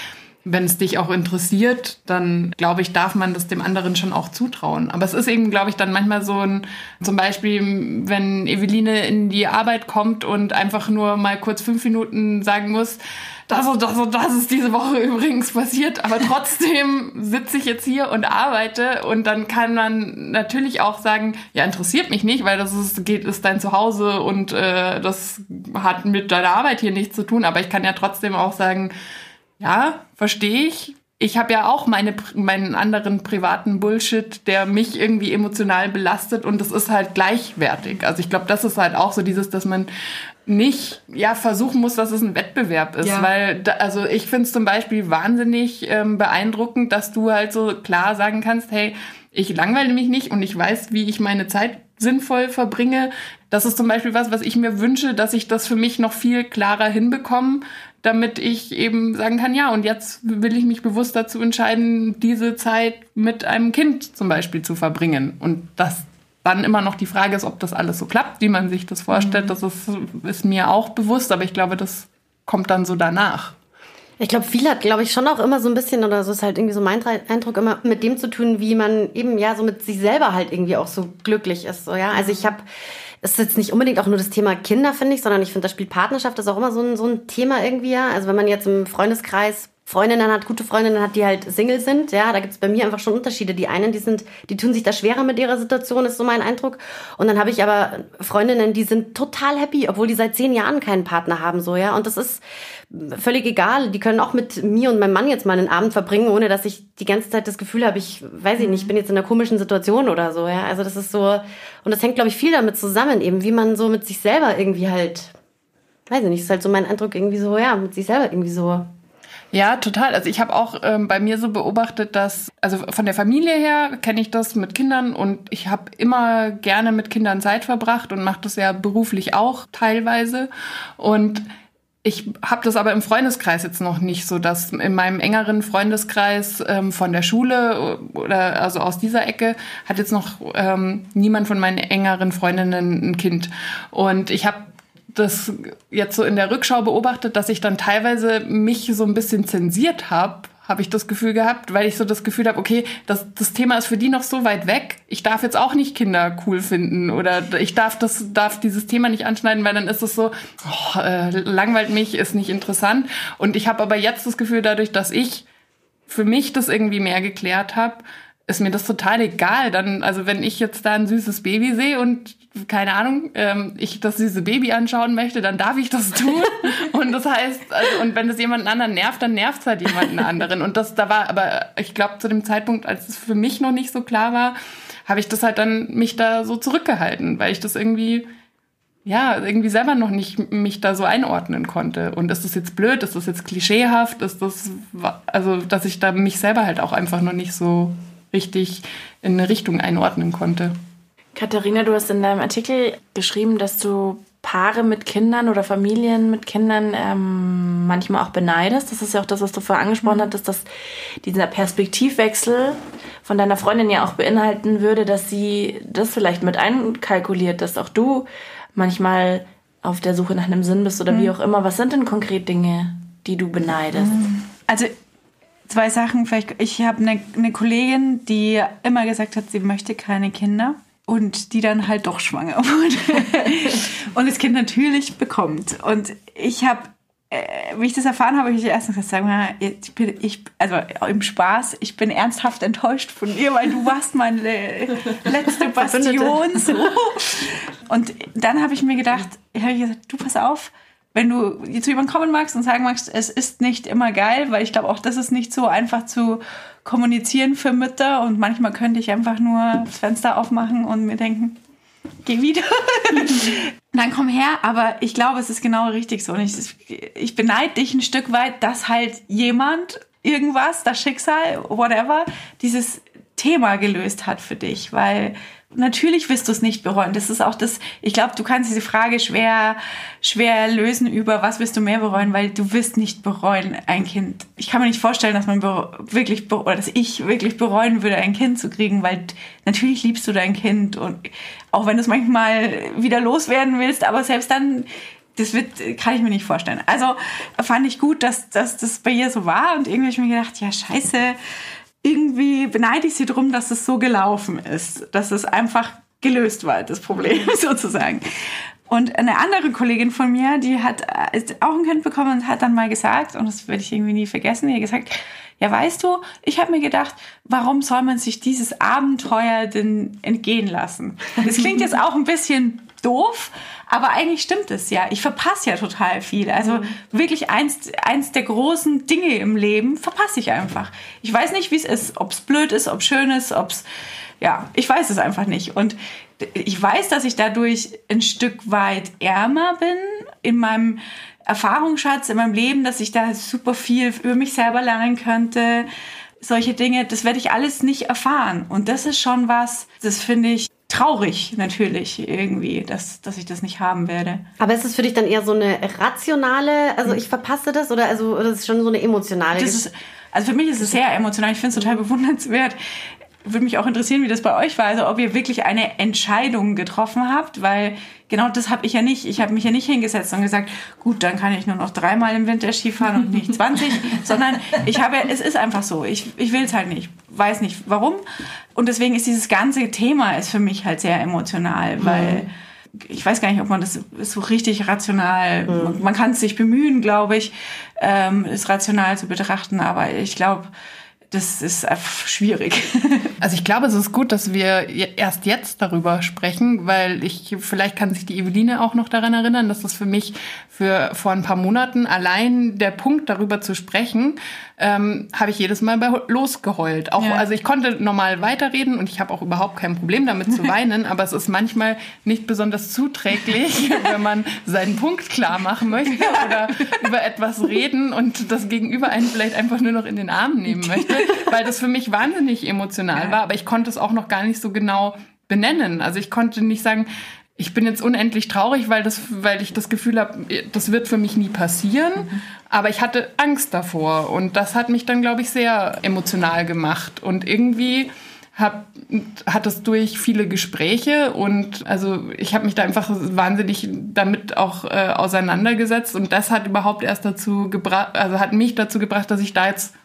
wenn es dich auch interessiert, dann glaube ich, darf man das dem anderen schon auch zutrauen. Aber es ist eben, glaube ich, dann manchmal so ein, zum Beispiel, wenn Eveline in die Arbeit kommt und einfach nur mal kurz fünf Minuten sagen muss, das und das und das ist diese Woche übrigens passiert, aber trotzdem sitze ich jetzt hier und arbeite und dann kann man natürlich auch sagen, ja, interessiert mich nicht, weil das ist, geht, ist dein Zuhause und äh, das hat mit deiner Arbeit hier nichts zu tun, aber ich kann ja trotzdem auch sagen, ja, verstehe ich. Ich habe ja auch meine, meinen anderen privaten Bullshit, der mich irgendwie emotional belastet und das ist halt gleichwertig. Also ich glaube, das ist halt auch so dieses, dass man nicht ja versuchen muss, dass es ein Wettbewerb ist, ja. weil da, also ich finde es zum Beispiel wahnsinnig ähm, beeindruckend, dass du halt so klar sagen kannst, hey, ich langweile mich nicht und ich weiß, wie ich meine Zeit sinnvoll verbringe. Das ist zum Beispiel was, was ich mir wünsche, dass ich das für mich noch viel klarer hinbekomme, damit ich eben sagen kann, ja, und jetzt will ich mich bewusst dazu entscheiden, diese Zeit mit einem Kind zum Beispiel zu verbringen. Und das dann immer noch die Frage ist, ob das alles so klappt, wie man sich das vorstellt. Mhm. Das ist, ist mir auch bewusst, aber ich glaube, das kommt dann so danach. Ich glaube, viel hat, glaube ich, schon auch immer so ein bisschen, oder so ist halt irgendwie so mein Eindruck, immer mit dem zu tun, wie man eben ja so mit sich selber halt irgendwie auch so glücklich ist. So, ja? Also ich habe es ist jetzt nicht unbedingt auch nur das Thema Kinder, finde ich, sondern ich finde, da spielt Partnerschaft ist auch immer so ein, so ein Thema irgendwie, ja. Also wenn man jetzt im Freundeskreis Freundinnen hat, gute Freundinnen hat, die halt Single sind. Ja, da gibt's bei mir einfach schon Unterschiede. Die einen, die sind, die tun sich da schwerer mit ihrer Situation, ist so mein Eindruck. Und dann habe ich aber Freundinnen, die sind total happy, obwohl die seit zehn Jahren keinen Partner haben, so, ja. Und das ist völlig egal. Die können auch mit mir und meinem Mann jetzt mal einen Abend verbringen, ohne dass ich die ganze Zeit das Gefühl habe, ich weiß ich nicht, ich bin jetzt in einer komischen Situation oder so, ja. Also das ist so, und das hängt, glaube ich, viel damit zusammen, eben, wie man so mit sich selber irgendwie halt, weiß ich nicht, ist halt so mein Eindruck irgendwie so, ja, mit sich selber irgendwie so ja, total. Also ich habe auch ähm, bei mir so beobachtet, dass, also von der Familie her kenne ich das mit Kindern und ich habe immer gerne mit Kindern Zeit verbracht und mache das ja beruflich auch teilweise. Und ich habe das aber im Freundeskreis jetzt noch nicht so, dass in meinem engeren Freundeskreis ähm, von der Schule oder also aus dieser Ecke hat jetzt noch ähm, niemand von meinen engeren Freundinnen ein Kind. Und ich habe das jetzt so in der Rückschau beobachtet, dass ich dann teilweise mich so ein bisschen zensiert habe, habe ich das Gefühl gehabt, weil ich so das Gefühl habe, okay, das, das Thema ist für die noch so weit weg. Ich darf jetzt auch nicht Kinder cool finden oder ich darf das darf dieses Thema nicht anschneiden, weil dann ist es so oh, äh, langweilt mich, ist nicht interessant. Und ich habe aber jetzt das Gefühl, dadurch, dass ich für mich das irgendwie mehr geklärt habe, ist mir das total egal. Dann, also wenn ich jetzt da ein süßes Baby sehe und keine Ahnung, ähm, ich das süße Baby anschauen möchte, dann darf ich das tun. und das heißt, also, und wenn das jemanden anderen nervt, dann nervt es halt jemanden anderen. Und das, da war, aber ich glaube, zu dem Zeitpunkt, als es für mich noch nicht so klar war, habe ich das halt dann mich da so zurückgehalten, weil ich das irgendwie ja, irgendwie selber noch nicht mich da so einordnen konnte. Und ist das jetzt blöd? Ist das jetzt klischeehaft? Ist das, also, dass ich da mich selber halt auch einfach noch nicht so richtig in eine Richtung einordnen konnte. Katharina, du hast in deinem Artikel geschrieben, dass du Paare mit Kindern oder Familien mit Kindern ähm, manchmal auch beneidest. Das ist ja auch das, was du vorher angesprochen mhm. hattest, dass dieser Perspektivwechsel von deiner Freundin ja auch beinhalten würde, dass sie das vielleicht mit einkalkuliert, dass auch du manchmal auf der Suche nach einem Sinn bist oder mhm. wie auch immer. Was sind denn konkret Dinge, die du beneidest? Also zwei Sachen. Vielleicht, ich habe eine, eine Kollegin, die immer gesagt hat, sie möchte keine Kinder und die dann halt doch schwanger wurde und das Kind natürlich bekommt. Und ich habe, äh, wie ich das erfahren habe, habe ich erst gesagt, ich bin, ich, also im Spaß, ich bin ernsthaft enttäuscht von dir, weil du warst meine letzte Bastion. So. Und dann habe ich mir gedacht, habe ich gesagt, du pass auf, wenn du zu jemandem kommen magst und sagen magst, es ist nicht immer geil, weil ich glaube auch, das ist nicht so einfach zu kommunizieren für Mütter und manchmal könnte ich einfach nur das Fenster aufmachen und mir denken, geh wieder. Dann komm her, aber ich glaube, es ist genau richtig so. Und ich, ich beneide dich ein Stück weit, dass halt jemand irgendwas, das Schicksal, whatever, dieses Thema gelöst hat für dich, weil natürlich wirst du es nicht bereuen. Das ist auch das, ich glaube, du kannst diese Frage schwer, schwer lösen über, was wirst du mehr bereuen, weil du wirst nicht bereuen, ein Kind. Ich kann mir nicht vorstellen, dass man wirklich, oder dass ich wirklich bereuen würde, ein Kind zu kriegen, weil natürlich liebst du dein Kind und auch wenn du es manchmal wieder loswerden willst, aber selbst dann, das wird, kann ich mir nicht vorstellen. Also fand ich gut, dass, dass das bei ihr so war und irgendwie habe ich mir gedacht, ja, scheiße, irgendwie beneide ich sie drum, dass es so gelaufen ist, dass es einfach gelöst war, das Problem sozusagen. Und eine andere Kollegin von mir, die hat ist auch ein Kind bekommen und hat dann mal gesagt, und das werde ich irgendwie nie vergessen, hat gesagt, ja weißt du, ich habe mir gedacht, warum soll man sich dieses Abenteuer denn entgehen lassen? Das klingt jetzt auch ein bisschen doof, aber eigentlich stimmt es ja. Ich verpasse ja total viel. Also mhm. wirklich eins, eins der großen Dinge im Leben verpasse ich einfach. Ich weiß nicht, wie es ist, ob es blöd ist, ob es schön ist, ob es, ja, ich weiß es einfach nicht. Und ich weiß, dass ich dadurch ein Stück weit ärmer bin in meinem Erfahrungsschatz, in meinem Leben, dass ich da super viel über mich selber lernen könnte solche Dinge, das werde ich alles nicht erfahren. Und das ist schon was, das finde ich traurig natürlich irgendwie, dass, dass ich das nicht haben werde. Aber ist es für dich dann eher so eine rationale, also ich verpasse das oder also das ist schon so eine emotionale? Das ist, also für mich ist es sehr emotional. Ich finde es total bewundernswert. würde mich auch interessieren, wie das bei euch war. Also ob ihr wirklich eine Entscheidung getroffen habt, weil genau das habe ich ja nicht. Ich habe mich ja nicht hingesetzt und gesagt, gut, dann kann ich nur noch dreimal im Winter Skifahren und nicht 20, sondern ich habe, es ist einfach so. Ich, ich will es halt nicht. Weiß nicht warum. Und deswegen ist dieses ganze Thema ist für mich halt sehr emotional, weil ich weiß gar nicht, ob man das so richtig rational, mhm. man kann es sich bemühen, glaube ich, ähm, es rational zu betrachten, aber ich glaube, das ist schwierig. Also ich glaube, es ist gut, dass wir erst jetzt darüber sprechen, weil ich, vielleicht kann sich die Eveline auch noch daran erinnern, dass das für mich für vor ein paar Monaten allein der Punkt darüber zu sprechen, ähm, habe ich jedes Mal bei losgeheult. Auch, ja. Also ich konnte normal weiterreden und ich habe auch überhaupt kein Problem damit zu weinen, aber es ist manchmal nicht besonders zuträglich, wenn man seinen Punkt klar machen möchte oder über etwas reden und das Gegenüber einen vielleicht einfach nur noch in den Arm nehmen möchte, weil das für mich wahnsinnig emotional war, aber ich konnte es auch noch gar nicht so genau benennen. Also ich konnte nicht sagen, ich bin jetzt unendlich traurig, weil, das, weil ich das Gefühl habe, das wird für mich nie passieren. Mhm. Aber ich hatte Angst davor. Und das hat mich dann, glaube ich, sehr emotional gemacht. Und irgendwie hab, hat es durch viele Gespräche und also ich habe mich da einfach wahnsinnig damit auch äh, auseinandergesetzt und das hat überhaupt erst dazu gebracht, also hat mich dazu gebracht, dass ich da jetzt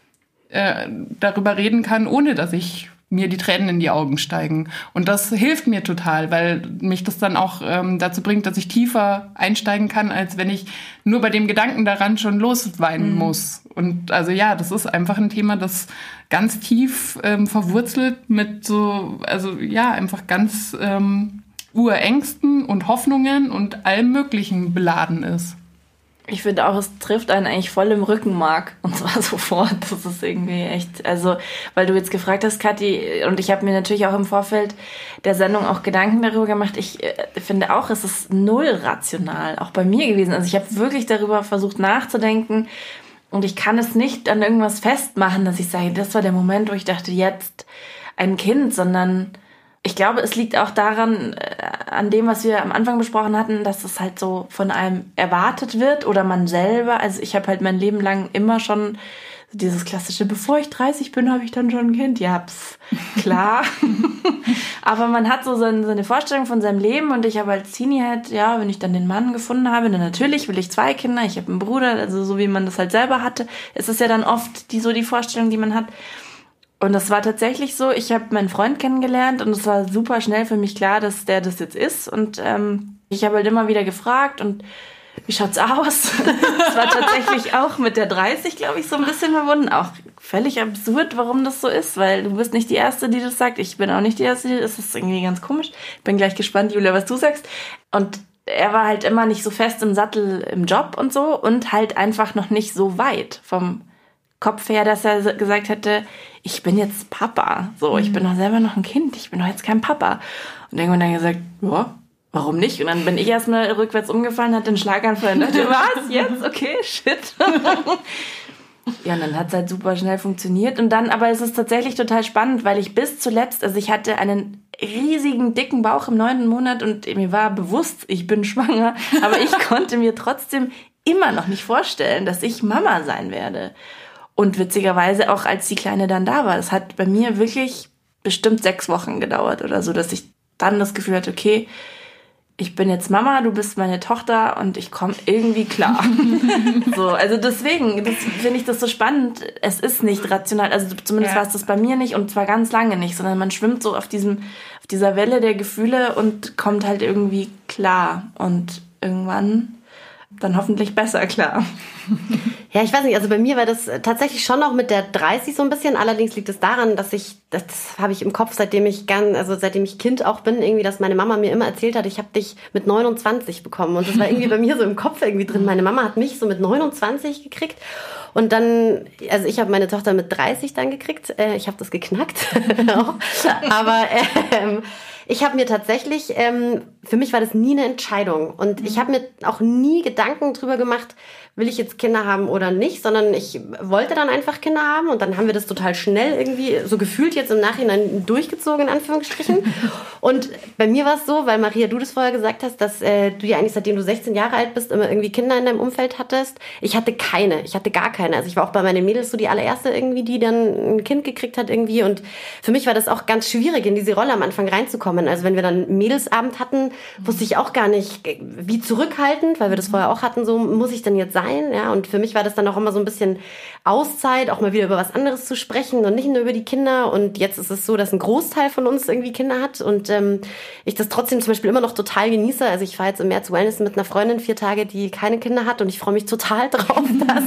äh, darüber reden kann, ohne dass ich mir die Tränen in die Augen steigen. Und das hilft mir total, weil mich das dann auch ähm, dazu bringt, dass ich tiefer einsteigen kann, als wenn ich nur bei dem Gedanken daran schon losweinen mhm. muss. Und also ja, das ist einfach ein Thema, das ganz tief ähm, verwurzelt mit so, also ja, einfach ganz ähm, Urängsten und Hoffnungen und allem Möglichen beladen ist. Ich finde auch, es trifft einen eigentlich voll im Rückenmark und zwar sofort. Das ist irgendwie echt, also, weil du jetzt gefragt hast, Kathi, und ich habe mir natürlich auch im Vorfeld der Sendung auch Gedanken darüber gemacht. Ich äh, finde auch, es ist null rational, auch bei mir gewesen. Also ich habe wirklich darüber versucht nachzudenken und ich kann es nicht an irgendwas festmachen, dass ich sage, das war der Moment, wo ich dachte, jetzt ein Kind, sondern ich glaube, es liegt auch daran, äh, an dem, was wir am Anfang besprochen hatten, dass es halt so von einem erwartet wird oder man selber. Also ich habe halt mein Leben lang immer schon dieses klassische, bevor ich 30 bin, habe ich dann schon ein Kind. Ja, pf, klar. Aber man hat so seine, seine Vorstellung von seinem Leben und ich habe als Teenie halt, ja, wenn ich dann den Mann gefunden habe, dann natürlich will ich zwei Kinder, ich habe einen Bruder, also so wie man das halt selber hatte. Es ist ja dann oft die, so die Vorstellung, die man hat. Und das war tatsächlich so, ich habe meinen Freund kennengelernt und es war super schnell für mich klar, dass der das jetzt ist. Und ähm, ich habe halt immer wieder gefragt und wie schaut's aus? Es war tatsächlich auch mit der 30, glaube ich, so ein bisschen verbunden. Auch völlig absurd, warum das so ist, weil du bist nicht die Erste, die das sagt. Ich bin auch nicht die Erste, die das ist irgendwie ganz komisch. Bin gleich gespannt, Julia, was du sagst. Und er war halt immer nicht so fest im Sattel im Job und so und halt einfach noch nicht so weit vom Kopf her, dass er gesagt hätte, ich bin jetzt Papa. So, ich bin mhm. doch selber noch ein Kind, ich bin doch jetzt kein Papa. Und irgendwann dann gesagt, ja, warum nicht? Und dann bin ich erstmal rückwärts umgefallen, hatte den Schlaganfall und dachte, was, jetzt? Okay, shit. ja, und dann hat es halt super schnell funktioniert. Und dann, aber es ist tatsächlich total spannend, weil ich bis zuletzt, also ich hatte einen riesigen, dicken Bauch im neunten Monat und mir war bewusst, ich bin schwanger, aber ich konnte mir trotzdem immer noch nicht vorstellen, dass ich Mama sein werde. Und witzigerweise auch als die Kleine dann da war, das hat bei mir wirklich bestimmt sechs Wochen gedauert oder so, dass ich dann das Gefühl hatte, okay, ich bin jetzt Mama, du bist meine Tochter und ich komme irgendwie klar. so, also deswegen finde ich das so spannend. Es ist nicht rational, also zumindest ja. war es das bei mir nicht und zwar ganz lange nicht, sondern man schwimmt so auf diesem, auf dieser Welle der Gefühle und kommt halt irgendwie klar und irgendwann dann hoffentlich besser klar. Ja, ich weiß nicht, also bei mir war das tatsächlich schon noch mit der 30 so ein bisschen. Allerdings liegt es daran, dass ich, das habe ich im Kopf, seitdem ich gern, also seitdem ich Kind auch bin, irgendwie, dass meine Mama mir immer erzählt hat, ich habe dich mit 29 bekommen. Und das war irgendwie bei mir so im Kopf irgendwie drin. Meine Mama hat mich so mit 29 gekriegt. Und dann, also ich habe meine Tochter mit 30 dann gekriegt. Äh, ich habe das geknackt. Aber ähm, ich habe mir tatsächlich, ähm, für mich war das nie eine Entscheidung. Und ich habe mir auch nie Gedanken drüber gemacht, will ich jetzt Kinder haben oder oder nicht, sondern ich wollte dann einfach Kinder haben und dann haben wir das total schnell irgendwie so gefühlt jetzt im Nachhinein durchgezogen, in Anführungsstrichen. Und bei mir war es so, weil Maria, du das vorher gesagt hast, dass äh, du ja eigentlich seitdem du 16 Jahre alt bist, immer irgendwie Kinder in deinem Umfeld hattest. Ich hatte keine, ich hatte gar keine. Also ich war auch bei meinen Mädels so die allererste irgendwie, die dann ein Kind gekriegt hat irgendwie. Und für mich war das auch ganz schwierig, in diese Rolle am Anfang reinzukommen. Also wenn wir dann Mädelsabend hatten, wusste ich auch gar nicht, wie zurückhaltend, weil wir das vorher auch hatten, so muss ich denn jetzt sein? Ja, und für mich war das dann auch immer so ein bisschen Auszeit, auch mal wieder über was anderes zu sprechen und nicht nur über die Kinder. Und jetzt ist es so, dass ein Großteil von uns irgendwie Kinder hat und ähm, ich das trotzdem zum Beispiel immer noch total genieße. Also ich fahre jetzt im März Wellness mit einer Freundin vier Tage, die keine Kinder hat und ich freue mich total drauf, dass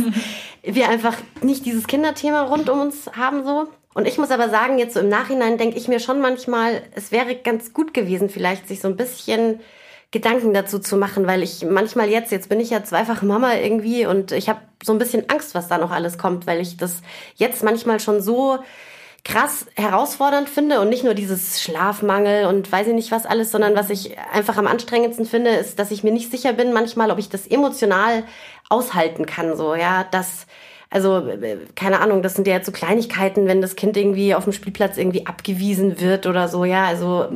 wir einfach nicht dieses Kinderthema rund um uns haben so. Und ich muss aber sagen, jetzt so im Nachhinein denke ich mir schon manchmal, es wäre ganz gut gewesen, vielleicht sich so ein bisschen Gedanken dazu zu machen, weil ich manchmal jetzt, jetzt bin ich ja zweifache Mama irgendwie und ich habe so ein bisschen Angst, was da noch alles kommt, weil ich das jetzt manchmal schon so krass herausfordernd finde und nicht nur dieses Schlafmangel und weiß ich nicht was alles, sondern was ich einfach am anstrengendsten finde, ist, dass ich mir nicht sicher bin manchmal, ob ich das emotional aushalten kann, so, ja, dass also, äh, keine Ahnung, das sind ja jetzt so Kleinigkeiten, wenn das Kind irgendwie auf dem Spielplatz irgendwie abgewiesen wird oder so, ja. Also,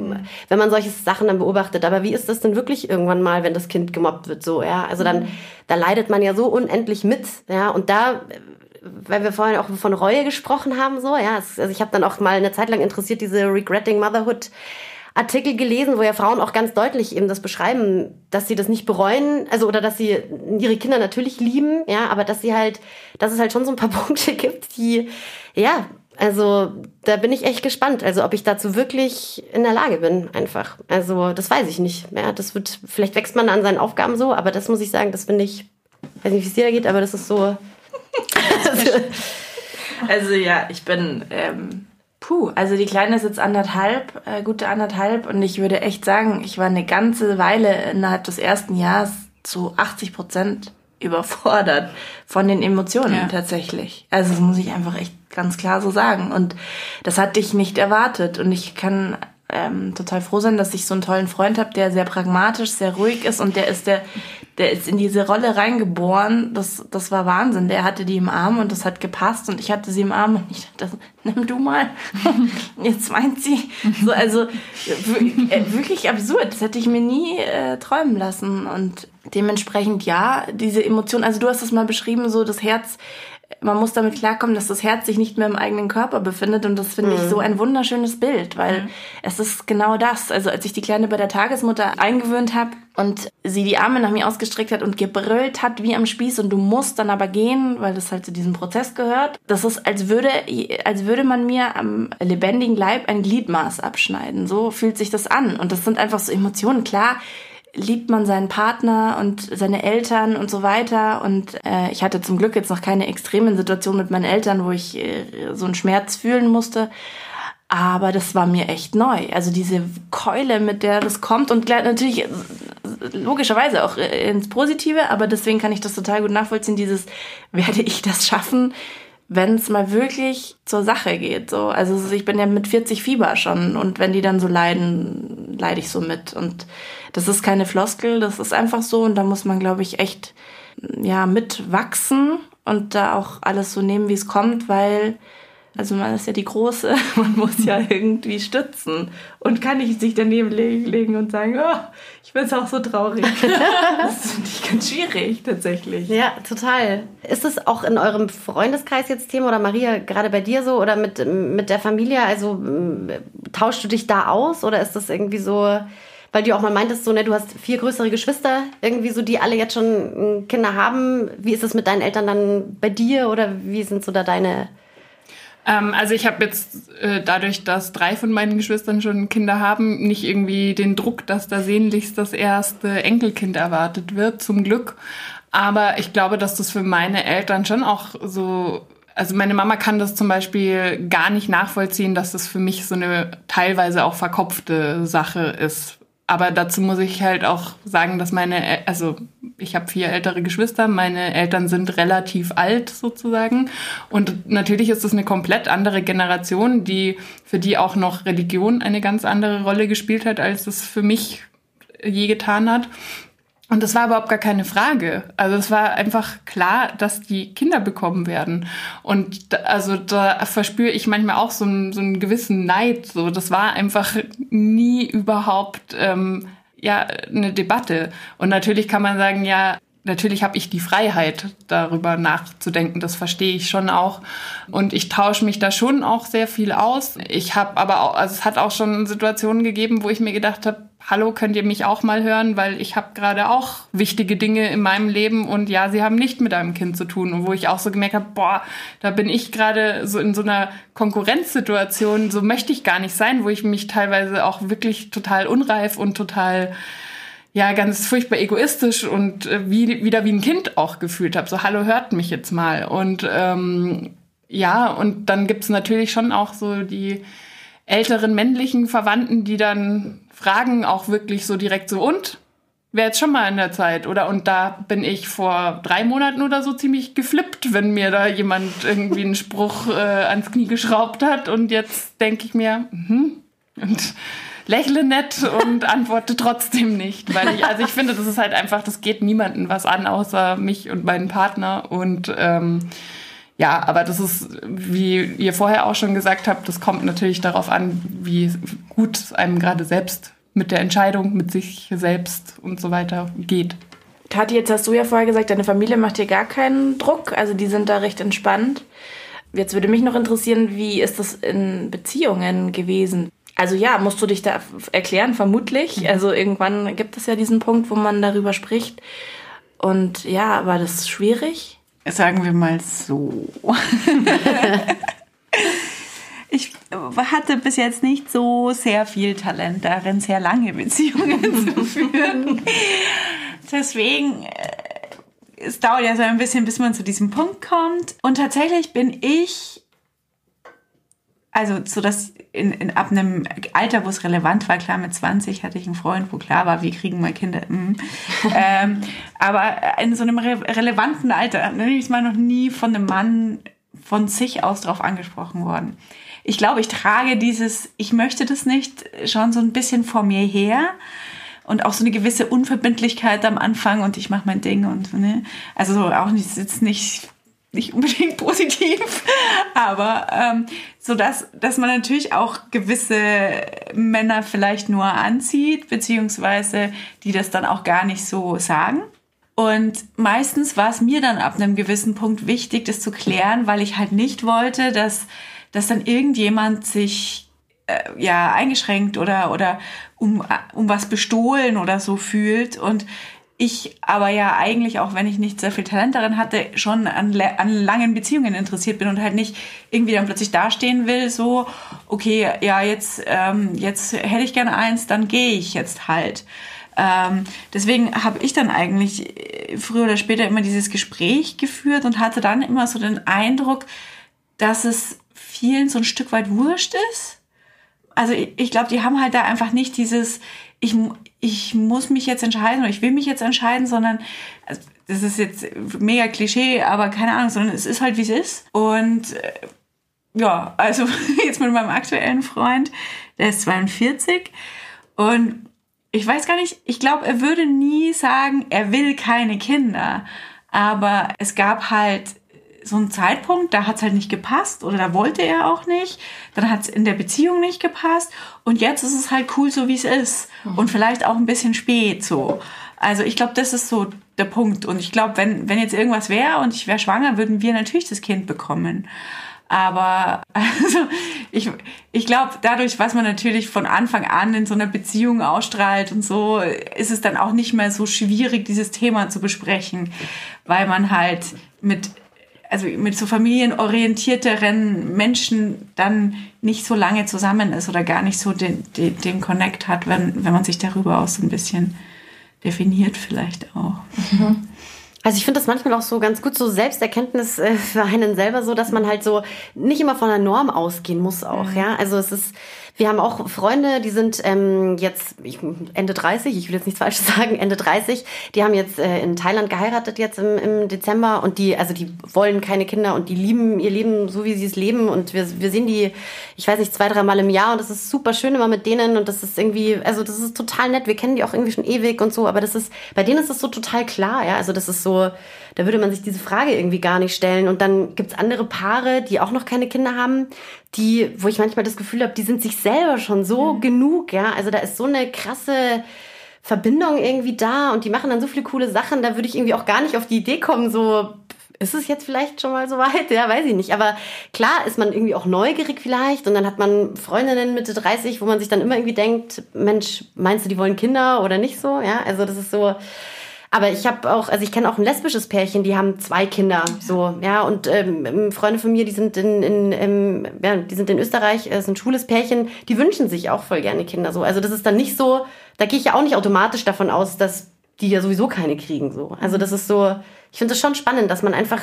wenn man solche Sachen dann beobachtet. Aber wie ist das denn wirklich irgendwann mal, wenn das Kind gemobbt wird, so, ja? Also dann, da leidet man ja so unendlich mit, ja. Und da, weil wir vorhin auch von Reue gesprochen haben, so, ja. Also ich habe dann auch mal eine Zeit lang interessiert, diese Regretting Motherhood Artikel gelesen, wo ja Frauen auch ganz deutlich eben das beschreiben, dass sie das nicht bereuen, also oder dass sie ihre Kinder natürlich lieben, ja, aber dass sie halt, dass es halt schon so ein paar Punkte gibt, die, ja, also da bin ich echt gespannt, also ob ich dazu wirklich in der Lage bin, einfach. Also das weiß ich nicht. Ja, das wird, vielleicht wächst man an seinen Aufgaben so, aber das muss ich sagen, das finde ich, weiß nicht, wie es dir da geht, aber das ist so. also ja, ich bin ähm, Puh, also die Kleine ist jetzt anderthalb, äh, gute anderthalb und ich würde echt sagen, ich war eine ganze Weile innerhalb des ersten Jahres zu 80 Prozent überfordert von den Emotionen ja. tatsächlich. Also das muss ich einfach echt ganz klar so sagen. Und das hatte ich nicht erwartet. Und ich kann ähm, total froh sein, dass ich so einen tollen Freund habe, der sehr pragmatisch, sehr ruhig ist und der ist der, der ist in diese Rolle reingeboren. Das, das war Wahnsinn. Der hatte die im Arm und das hat gepasst und ich hatte sie im Arm und ich dachte, nimm du mal. Jetzt meint sie. So, also äh, wirklich absurd. Das hätte ich mir nie äh, träumen lassen und dementsprechend ja, diese Emotion. Also du hast das mal beschrieben, so das Herz man muss damit klarkommen, dass das Herz sich nicht mehr im eigenen Körper befindet und das finde mhm. ich so ein wunderschönes Bild, weil mhm. es ist genau das. Also als ich die Kleine bei der Tagesmutter eingewöhnt habe und sie die Arme nach mir ausgestreckt hat und gebrüllt hat wie am Spieß und du musst dann aber gehen, weil das halt zu diesem Prozess gehört. Das ist, als würde, als würde man mir am lebendigen Leib ein Gliedmaß abschneiden. So fühlt sich das an und das sind einfach so Emotionen. Klar, liebt man seinen Partner und seine Eltern und so weiter. Und äh, ich hatte zum Glück jetzt noch keine extremen Situationen mit meinen Eltern, wo ich äh, so einen Schmerz fühlen musste. Aber das war mir echt neu. Also diese Keule, mit der das kommt und natürlich äh, logischerweise auch äh, ins Positive, aber deswegen kann ich das total gut nachvollziehen, dieses, werde ich das schaffen, wenn es mal wirklich zur Sache geht. So. Also ich bin ja mit 40 Fieber schon und wenn die dann so leiden, leide ich so mit. Und das ist keine Floskel, das ist einfach so und da muss man, glaube ich, echt ja mitwachsen und da auch alles so nehmen, wie es kommt, weil also man ist ja die Große, man muss ja irgendwie stützen und kann nicht sich daneben legen und sagen, oh, ich bin auch so traurig. das finde ich ganz schwierig tatsächlich. Ja, total. Ist es auch in eurem Freundeskreis jetzt Thema oder Maria gerade bei dir so oder mit, mit der Familie? Also tauschst du dich da aus oder ist das irgendwie so, weil du auch mal meintest, so, ne, du hast vier größere Geschwister, irgendwie so, die alle jetzt schon Kinder haben. Wie ist es mit deinen Eltern dann bei dir oder wie sind so da deine ähm, also ich habe jetzt äh, dadurch, dass drei von meinen Geschwistern schon Kinder haben, nicht irgendwie den Druck, dass da sehnlichst das erste Enkelkind erwartet wird, zum Glück. Aber ich glaube, dass das für meine Eltern schon auch so also meine Mama kann das zum Beispiel gar nicht nachvollziehen, dass das für mich so eine teilweise auch verkopfte Sache ist. Aber dazu muss ich halt auch sagen, dass meine, also ich habe vier ältere Geschwister, meine Eltern sind relativ alt sozusagen. Und natürlich ist es eine komplett andere Generation, die, für die auch noch Religion eine ganz andere Rolle gespielt hat, als es für mich je getan hat. Und das war überhaupt gar keine Frage. Also es war einfach klar, dass die Kinder bekommen werden. Und da, also da verspüre ich manchmal auch so einen, so einen gewissen Neid. So, das war einfach nie überhaupt ähm, ja eine Debatte. Und natürlich kann man sagen, ja, natürlich habe ich die Freiheit, darüber nachzudenken. Das verstehe ich schon auch. Und ich tausche mich da schon auch sehr viel aus. Ich habe aber auch, also es hat auch schon Situationen gegeben, wo ich mir gedacht habe, hallo, könnt ihr mich auch mal hören, weil ich habe gerade auch wichtige Dinge in meinem Leben und ja, sie haben nicht mit einem Kind zu tun. Und wo ich auch so gemerkt habe, boah, da bin ich gerade so in so einer Konkurrenzsituation, so möchte ich gar nicht sein, wo ich mich teilweise auch wirklich total unreif und total ja ganz furchtbar egoistisch und äh, wie, wieder wie ein Kind auch gefühlt habe. So, hallo, hört mich jetzt mal. Und ähm, ja, und dann gibt's natürlich schon auch so die älteren männlichen Verwandten, die dann fragen auch wirklich so direkt so, und? Wäre jetzt schon mal in der Zeit, oder? Und da bin ich vor drei Monaten oder so ziemlich geflippt, wenn mir da jemand irgendwie einen Spruch äh, ans Knie geschraubt hat. Und jetzt denke ich mir, mhm. Und lächle nett und antworte trotzdem nicht. Weil ich, also ich finde, das ist halt einfach, das geht niemanden was an, außer mich und meinen Partner. Und ähm, ja, aber das ist, wie ihr vorher auch schon gesagt habt, das kommt natürlich darauf an, wie gut es einem gerade selbst mit der Entscheidung, mit sich selbst und so weiter geht. Kathi, jetzt hast du ja vorher gesagt, deine Familie macht dir gar keinen Druck, also die sind da recht entspannt. Jetzt würde mich noch interessieren, wie ist das in Beziehungen gewesen? Also ja, musst du dich da erklären, vermutlich. Mhm. Also irgendwann gibt es ja diesen Punkt, wo man darüber spricht. Und ja, war das schwierig? Sagen wir mal so. ich hatte bis jetzt nicht so sehr viel Talent darin, sehr lange Beziehungen zu führen. Deswegen, äh, es dauert ja so ein bisschen, bis man zu diesem Punkt kommt. Und tatsächlich bin ich, also so dass in, in, ab einem Alter, wo es relevant war, klar, mit 20 hatte ich einen Freund, wo klar war, wir kriegen mal Kinder. Mhm. ähm, aber in so einem re relevanten Alter, ne, ist mal noch nie von einem Mann von sich aus drauf angesprochen worden. Ich glaube, ich trage dieses, ich möchte das nicht, schon so ein bisschen vor mir her und auch so eine gewisse Unverbindlichkeit am Anfang und ich mache mein Ding und ne, also auch nicht jetzt nicht nicht unbedingt positiv, aber ähm, so dass dass man natürlich auch gewisse Männer vielleicht nur anzieht beziehungsweise die das dann auch gar nicht so sagen. Und meistens war es mir dann ab einem gewissen Punkt wichtig, das zu klären, weil ich halt nicht wollte, dass dass dann irgendjemand sich äh, ja eingeschränkt oder oder um um was bestohlen oder so fühlt und ich aber ja eigentlich, auch wenn ich nicht sehr viel Talent darin hatte, schon an, an langen Beziehungen interessiert bin und halt nicht irgendwie dann plötzlich dastehen will, so, okay, ja, jetzt, ähm, jetzt hätte ich gerne eins, dann gehe ich jetzt halt. Ähm, deswegen habe ich dann eigentlich äh, früher oder später immer dieses Gespräch geführt und hatte dann immer so den Eindruck, dass es vielen so ein Stück weit wurscht ist. Also ich, ich glaube, die haben halt da einfach nicht dieses, ich, ich muss mich jetzt entscheiden oder ich will mich jetzt entscheiden, sondern also, das ist jetzt mega Klischee, aber keine Ahnung, sondern es ist halt wie es ist. Und äh, ja, also jetzt mit meinem aktuellen Freund, der ist 42 und ich weiß gar nicht, ich glaube, er würde nie sagen, er will keine Kinder. Aber es gab halt so ein Zeitpunkt, da hat es halt nicht gepasst oder da wollte er auch nicht. Dann hat es in der Beziehung nicht gepasst und jetzt ist es halt cool, so wie es ist mhm. und vielleicht auch ein bisschen spät so. Also ich glaube, das ist so der Punkt. Und ich glaube, wenn, wenn jetzt irgendwas wäre und ich wäre schwanger, würden wir natürlich das Kind bekommen. Aber also ich, ich glaube, dadurch, was man natürlich von Anfang an in so einer Beziehung ausstrahlt und so, ist es dann auch nicht mehr so schwierig, dieses Thema zu besprechen, weil man halt mit also mit so familienorientierteren Menschen dann nicht so lange zusammen ist oder gar nicht so den, den, den Connect hat, wenn, wenn man sich darüber auch so ein bisschen definiert vielleicht auch. Mhm. Also ich finde das manchmal auch so ganz gut, so Selbsterkenntnis äh, für einen selber so, dass man halt so nicht immer von der Norm ausgehen muss auch, mhm. ja. Also es ist, Wir haben auch Freunde, die sind ähm, jetzt Ende 30, ich will jetzt nichts Falsches sagen, Ende 30, die haben jetzt äh, in Thailand geheiratet jetzt im, im Dezember und die, also die wollen keine Kinder und die lieben ihr Leben so, wie sie es leben und wir, wir sehen die, ich weiß nicht, zwei, drei Mal im Jahr und das ist super schön immer mit denen und das ist irgendwie, also das ist total nett, wir kennen die auch irgendwie schon ewig und so, aber das ist, bei denen ist das so total klar, ja, also das ist so, da würde man sich diese Frage irgendwie gar nicht stellen und dann gibt's andere Paare, die auch noch keine Kinder haben, die, wo ich manchmal das Gefühl habe, die sind sich selber schon so mhm. genug, ja. Also da ist so eine krasse Verbindung irgendwie da und die machen dann so viele coole Sachen, da würde ich irgendwie auch gar nicht auf die Idee kommen, so, ist es jetzt vielleicht schon mal so weit? Ja, weiß ich nicht. Aber klar ist man irgendwie auch neugierig vielleicht und dann hat man Freundinnen Mitte 30, wo man sich dann immer irgendwie denkt, Mensch, meinst du, die wollen Kinder oder nicht so? Ja, also das ist so, aber ich habe auch, also ich kenne auch ein lesbisches Pärchen, die haben zwei Kinder, so ja und ähm, Freunde von mir, die sind in, in, in ja, die sind in Österreich, äh, sind schwules Pärchen, die wünschen sich auch voll gerne Kinder, so. Also das ist dann nicht so, da gehe ich ja auch nicht automatisch davon aus, dass die ja sowieso keine kriegen, so. Also das ist so, ich finde es schon spannend, dass man einfach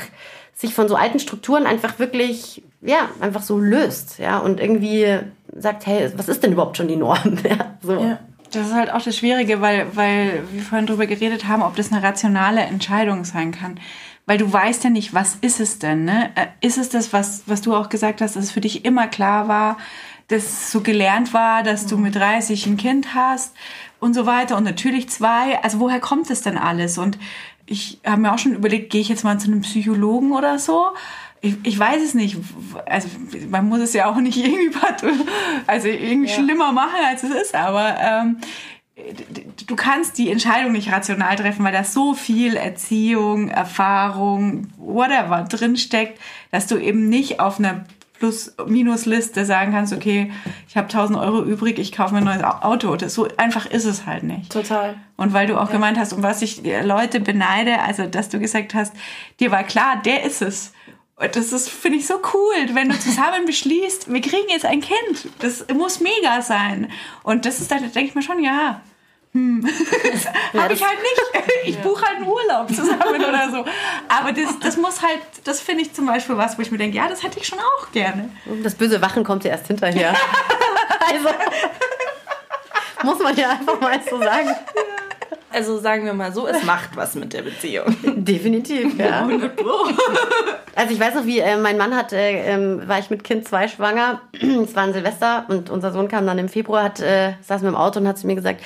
sich von so alten Strukturen einfach wirklich, ja, einfach so löst, ja, und irgendwie sagt, hey, was ist denn überhaupt schon die Norm, ja, so. Ja. Das ist halt auch das Schwierige, weil, weil wir vorhin darüber geredet haben, ob das eine rationale Entscheidung sein kann. Weil du weißt ja nicht, was ist es denn? Ne? Äh, ist es das, was, was du auch gesagt hast, dass es für dich immer klar war, dass so gelernt war, dass du mit 30 ein Kind hast und so weiter und natürlich zwei. Also woher kommt das denn alles? Und ich habe mir auch schon überlegt, gehe ich jetzt mal zu einem Psychologen oder so? Ich, ich weiß es nicht. Also man muss es ja auch nicht irgendwie, also irgendwie ja. schlimmer machen, als es ist. Aber ähm, du kannst die Entscheidung nicht rational treffen, weil da so viel Erziehung, Erfahrung, whatever drinsteckt, dass du eben nicht auf einer Plus-Minus-Liste sagen kannst, okay, ich habe 1000 Euro übrig, ich kaufe mir ein neues Auto. Das, so einfach ist es halt nicht. Total. Und weil du auch ja. gemeint hast, um was ich Leute beneide, also dass du gesagt hast, dir war klar, der ist es. Das ist, finde ich, so cool, wenn du zusammen beschließt, wir kriegen jetzt ein Kind. Das muss mega sein. Und das ist, da denke ich mir schon, ja, hm. ja, habe ich halt nicht. Ich ja. buche halt einen Urlaub zusammen oder so. Aber das, das muss halt, das finde ich zum Beispiel was, wo ich mir denke, ja, das hätte ich schon auch gerne. Das böse Wachen kommt ja erst hinterher. also muss man ja einfach mal so sagen. Also sagen wir mal so, es macht was mit der Beziehung. Definitiv, ja. also ich weiß noch, wie äh, mein Mann hat, äh, äh, war ich mit Kind zwei schwanger. es war ein Silvester und unser Sohn kam dann im Februar, hat, äh, saß mit im Auto und hat zu mir gesagt,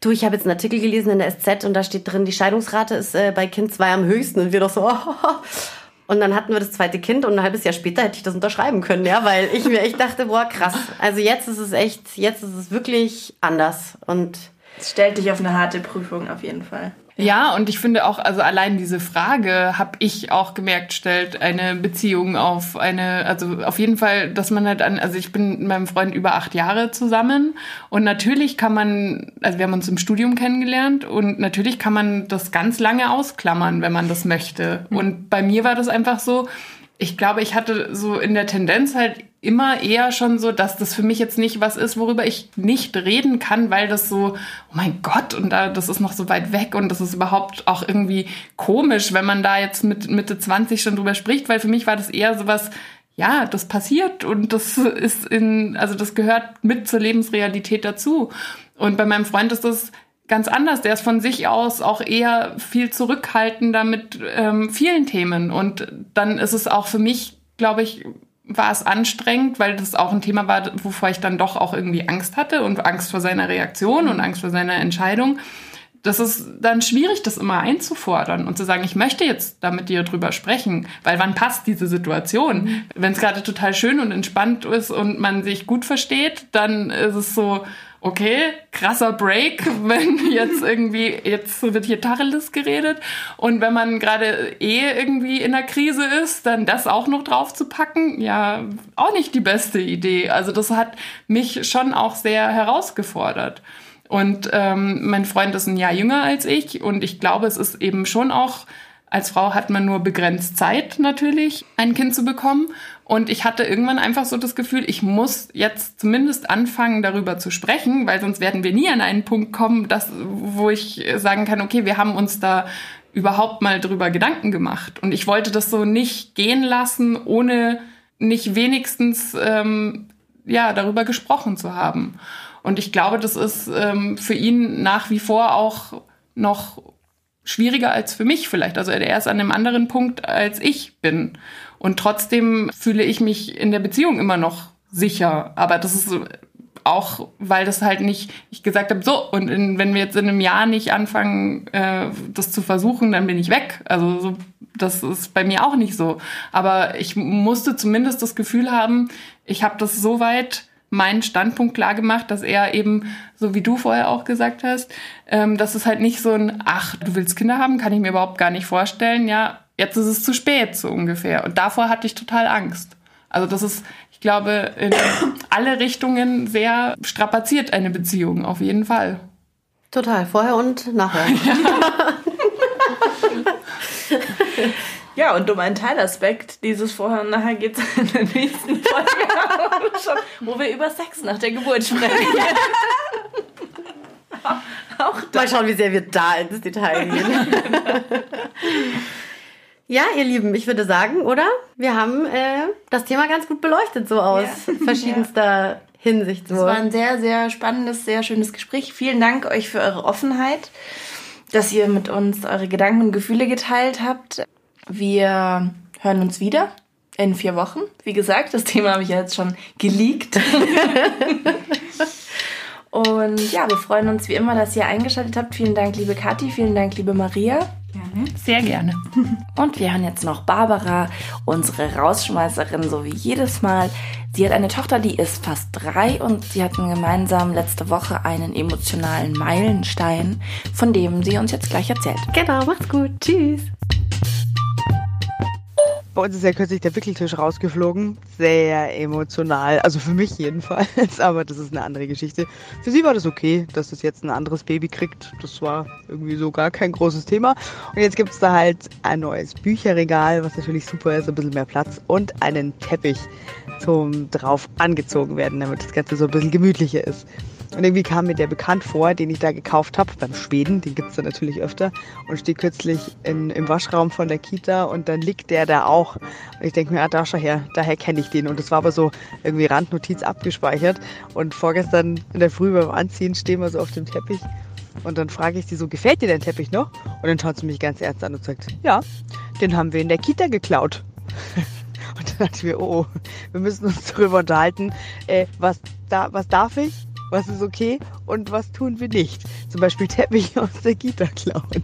du, ich habe jetzt einen Artikel gelesen in der SZ und da steht drin, die Scheidungsrate ist äh, bei Kind zwei am höchsten. Und wir doch so, oh, Und dann hatten wir das zweite Kind und ein halbes Jahr später hätte ich das unterschreiben können, ja, weil ich mir echt dachte, boah, krass. Also jetzt ist es echt, jetzt ist es wirklich anders und es stellt dich auf eine harte Prüfung auf jeden Fall. Ja, und ich finde auch, also allein diese Frage, habe ich auch gemerkt, stellt eine Beziehung auf eine, also auf jeden Fall, dass man halt an, also ich bin mit meinem Freund über acht Jahre zusammen und natürlich kann man, also wir haben uns im Studium kennengelernt und natürlich kann man das ganz lange ausklammern, wenn man das möchte. Mhm. Und bei mir war das einfach so, ich glaube, ich hatte so in der Tendenz halt immer eher schon so, dass das für mich jetzt nicht was ist, worüber ich nicht reden kann, weil das so, oh mein Gott, und da, das ist noch so weit weg und das ist überhaupt auch irgendwie komisch, wenn man da jetzt mit Mitte 20 schon drüber spricht, weil für mich war das eher so was, ja, das passiert und das ist in, also das gehört mit zur Lebensrealität dazu. Und bei meinem Freund ist das ganz anders. Der ist von sich aus auch eher viel zurückhaltender mit ähm, vielen Themen. Und dann ist es auch für mich, glaube ich, war es anstrengend, weil das auch ein Thema war, wovor ich dann doch auch irgendwie Angst hatte und Angst vor seiner Reaktion und Angst vor seiner Entscheidung. Das ist dann schwierig, das immer einzufordern und zu sagen, ich möchte jetzt da mit dir drüber sprechen, weil wann passt diese Situation? Mhm. Wenn es gerade total schön und entspannt ist und man sich gut versteht, dann ist es so, okay, krasser Break, wenn jetzt irgendwie, jetzt wird hier Tacheles geredet und wenn man gerade eh irgendwie in der Krise ist, dann das auch noch drauf zu packen, ja, auch nicht die beste Idee. Also das hat mich schon auch sehr herausgefordert. Und ähm, mein Freund ist ein Jahr jünger als ich und ich glaube, es ist eben schon auch als Frau hat man nur begrenzt Zeit natürlich, ein Kind zu bekommen. Und ich hatte irgendwann einfach so das Gefühl, ich muss jetzt zumindest anfangen, darüber zu sprechen, weil sonst werden wir nie an einen Punkt kommen, dass, wo ich sagen kann, okay, wir haben uns da überhaupt mal drüber Gedanken gemacht. Und ich wollte das so nicht gehen lassen, ohne nicht wenigstens ähm, ja, darüber gesprochen zu haben. Und ich glaube, das ist ähm, für ihn nach wie vor auch noch schwieriger als für mich vielleicht. Also er ist an einem anderen Punkt, als ich bin. Und trotzdem fühle ich mich in der Beziehung immer noch sicher. Aber das ist auch, weil das halt nicht, ich gesagt habe, so, und in, wenn wir jetzt in einem Jahr nicht anfangen, äh, das zu versuchen, dann bin ich weg. Also so, das ist bei mir auch nicht so. Aber ich musste zumindest das Gefühl haben, ich habe das so weit meinen Standpunkt klar gemacht, dass er eben, so wie du vorher auch gesagt hast, ähm, dass es halt nicht so ein, ach, du willst Kinder haben, kann ich mir überhaupt gar nicht vorstellen, ja, jetzt ist es zu spät, so ungefähr. Und davor hatte ich total Angst. Also das ist, ich glaube, in alle Richtungen sehr strapaziert eine Beziehung, auf jeden Fall. Total, vorher und nachher. Ja, und um einen Teilaspekt dieses Vorher und Nachher geht es in der nächsten Folge schon, wo wir über Sex nach der Geburt sprechen. Auch da. Mal schauen, wie sehr wir da ins Detail gehen. ja, ihr Lieben, ich würde sagen, oder? Wir haben äh, das Thema ganz gut beleuchtet, so aus ja. verschiedenster ja. Hinsicht. So. Es war ein sehr, sehr spannendes, sehr schönes Gespräch. Vielen Dank euch für eure Offenheit, dass ihr mit uns eure Gedanken und Gefühle geteilt habt. Wir hören uns wieder in vier Wochen. Wie gesagt, das Thema habe ich ja jetzt schon geleakt. Und ja, wir freuen uns wie immer, dass ihr eingeschaltet habt. Vielen Dank, liebe Kathi, vielen Dank, liebe Maria. Gerne. Sehr gerne. Und wir hören jetzt noch Barbara, unsere Rausschmeißerin, so wie jedes Mal. Sie hat eine Tochter, die ist fast drei und sie hatten gemeinsam letzte Woche einen emotionalen Meilenstein, von dem sie uns jetzt gleich erzählt. Genau, macht's gut. Tschüss. Bei uns ist ja kürzlich der Wickeltisch rausgeflogen. Sehr emotional. Also für mich jedenfalls. Aber das ist eine andere Geschichte. Für sie war das okay, dass das jetzt ein anderes Baby kriegt. Das war irgendwie so gar kein großes Thema. Und jetzt gibt es da halt ein neues Bücherregal, was natürlich super ist, ein bisschen mehr Platz und einen Teppich zum drauf angezogen werden, damit das Ganze so ein bisschen gemütlicher ist. Und irgendwie kam mir der bekannt vor, den ich da gekauft habe, beim Schweden, den gibt es da natürlich öfter, und steht kürzlich in, im Waschraum von der Kita und dann liegt der da auch. Und ich denke mir, ah, da schau her, daher kenne ich den. Und das war aber so irgendwie Randnotiz abgespeichert. Und vorgestern in der Früh beim Anziehen stehen wir so auf dem Teppich. Und dann frage ich sie so, gefällt dir der Teppich noch? Und dann schaut sie mich ganz ernst an und sagt, ja, den haben wir in der Kita geklaut. Und dann dachte ich mir, oh, wir müssen uns darüber unterhalten, äh, was, da, was darf ich, was ist okay und was tun wir nicht. Zum Beispiel Teppich aus der Kita klauen.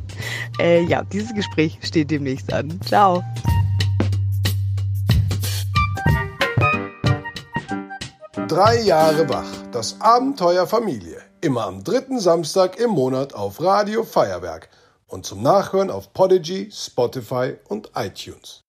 Äh, ja, dieses Gespräch steht demnächst an. Ciao. Drei Jahre wach. Das Abenteuer Familie. Immer am dritten Samstag im Monat auf Radio Feuerwerk und zum Nachhören auf Podigy, Spotify und iTunes.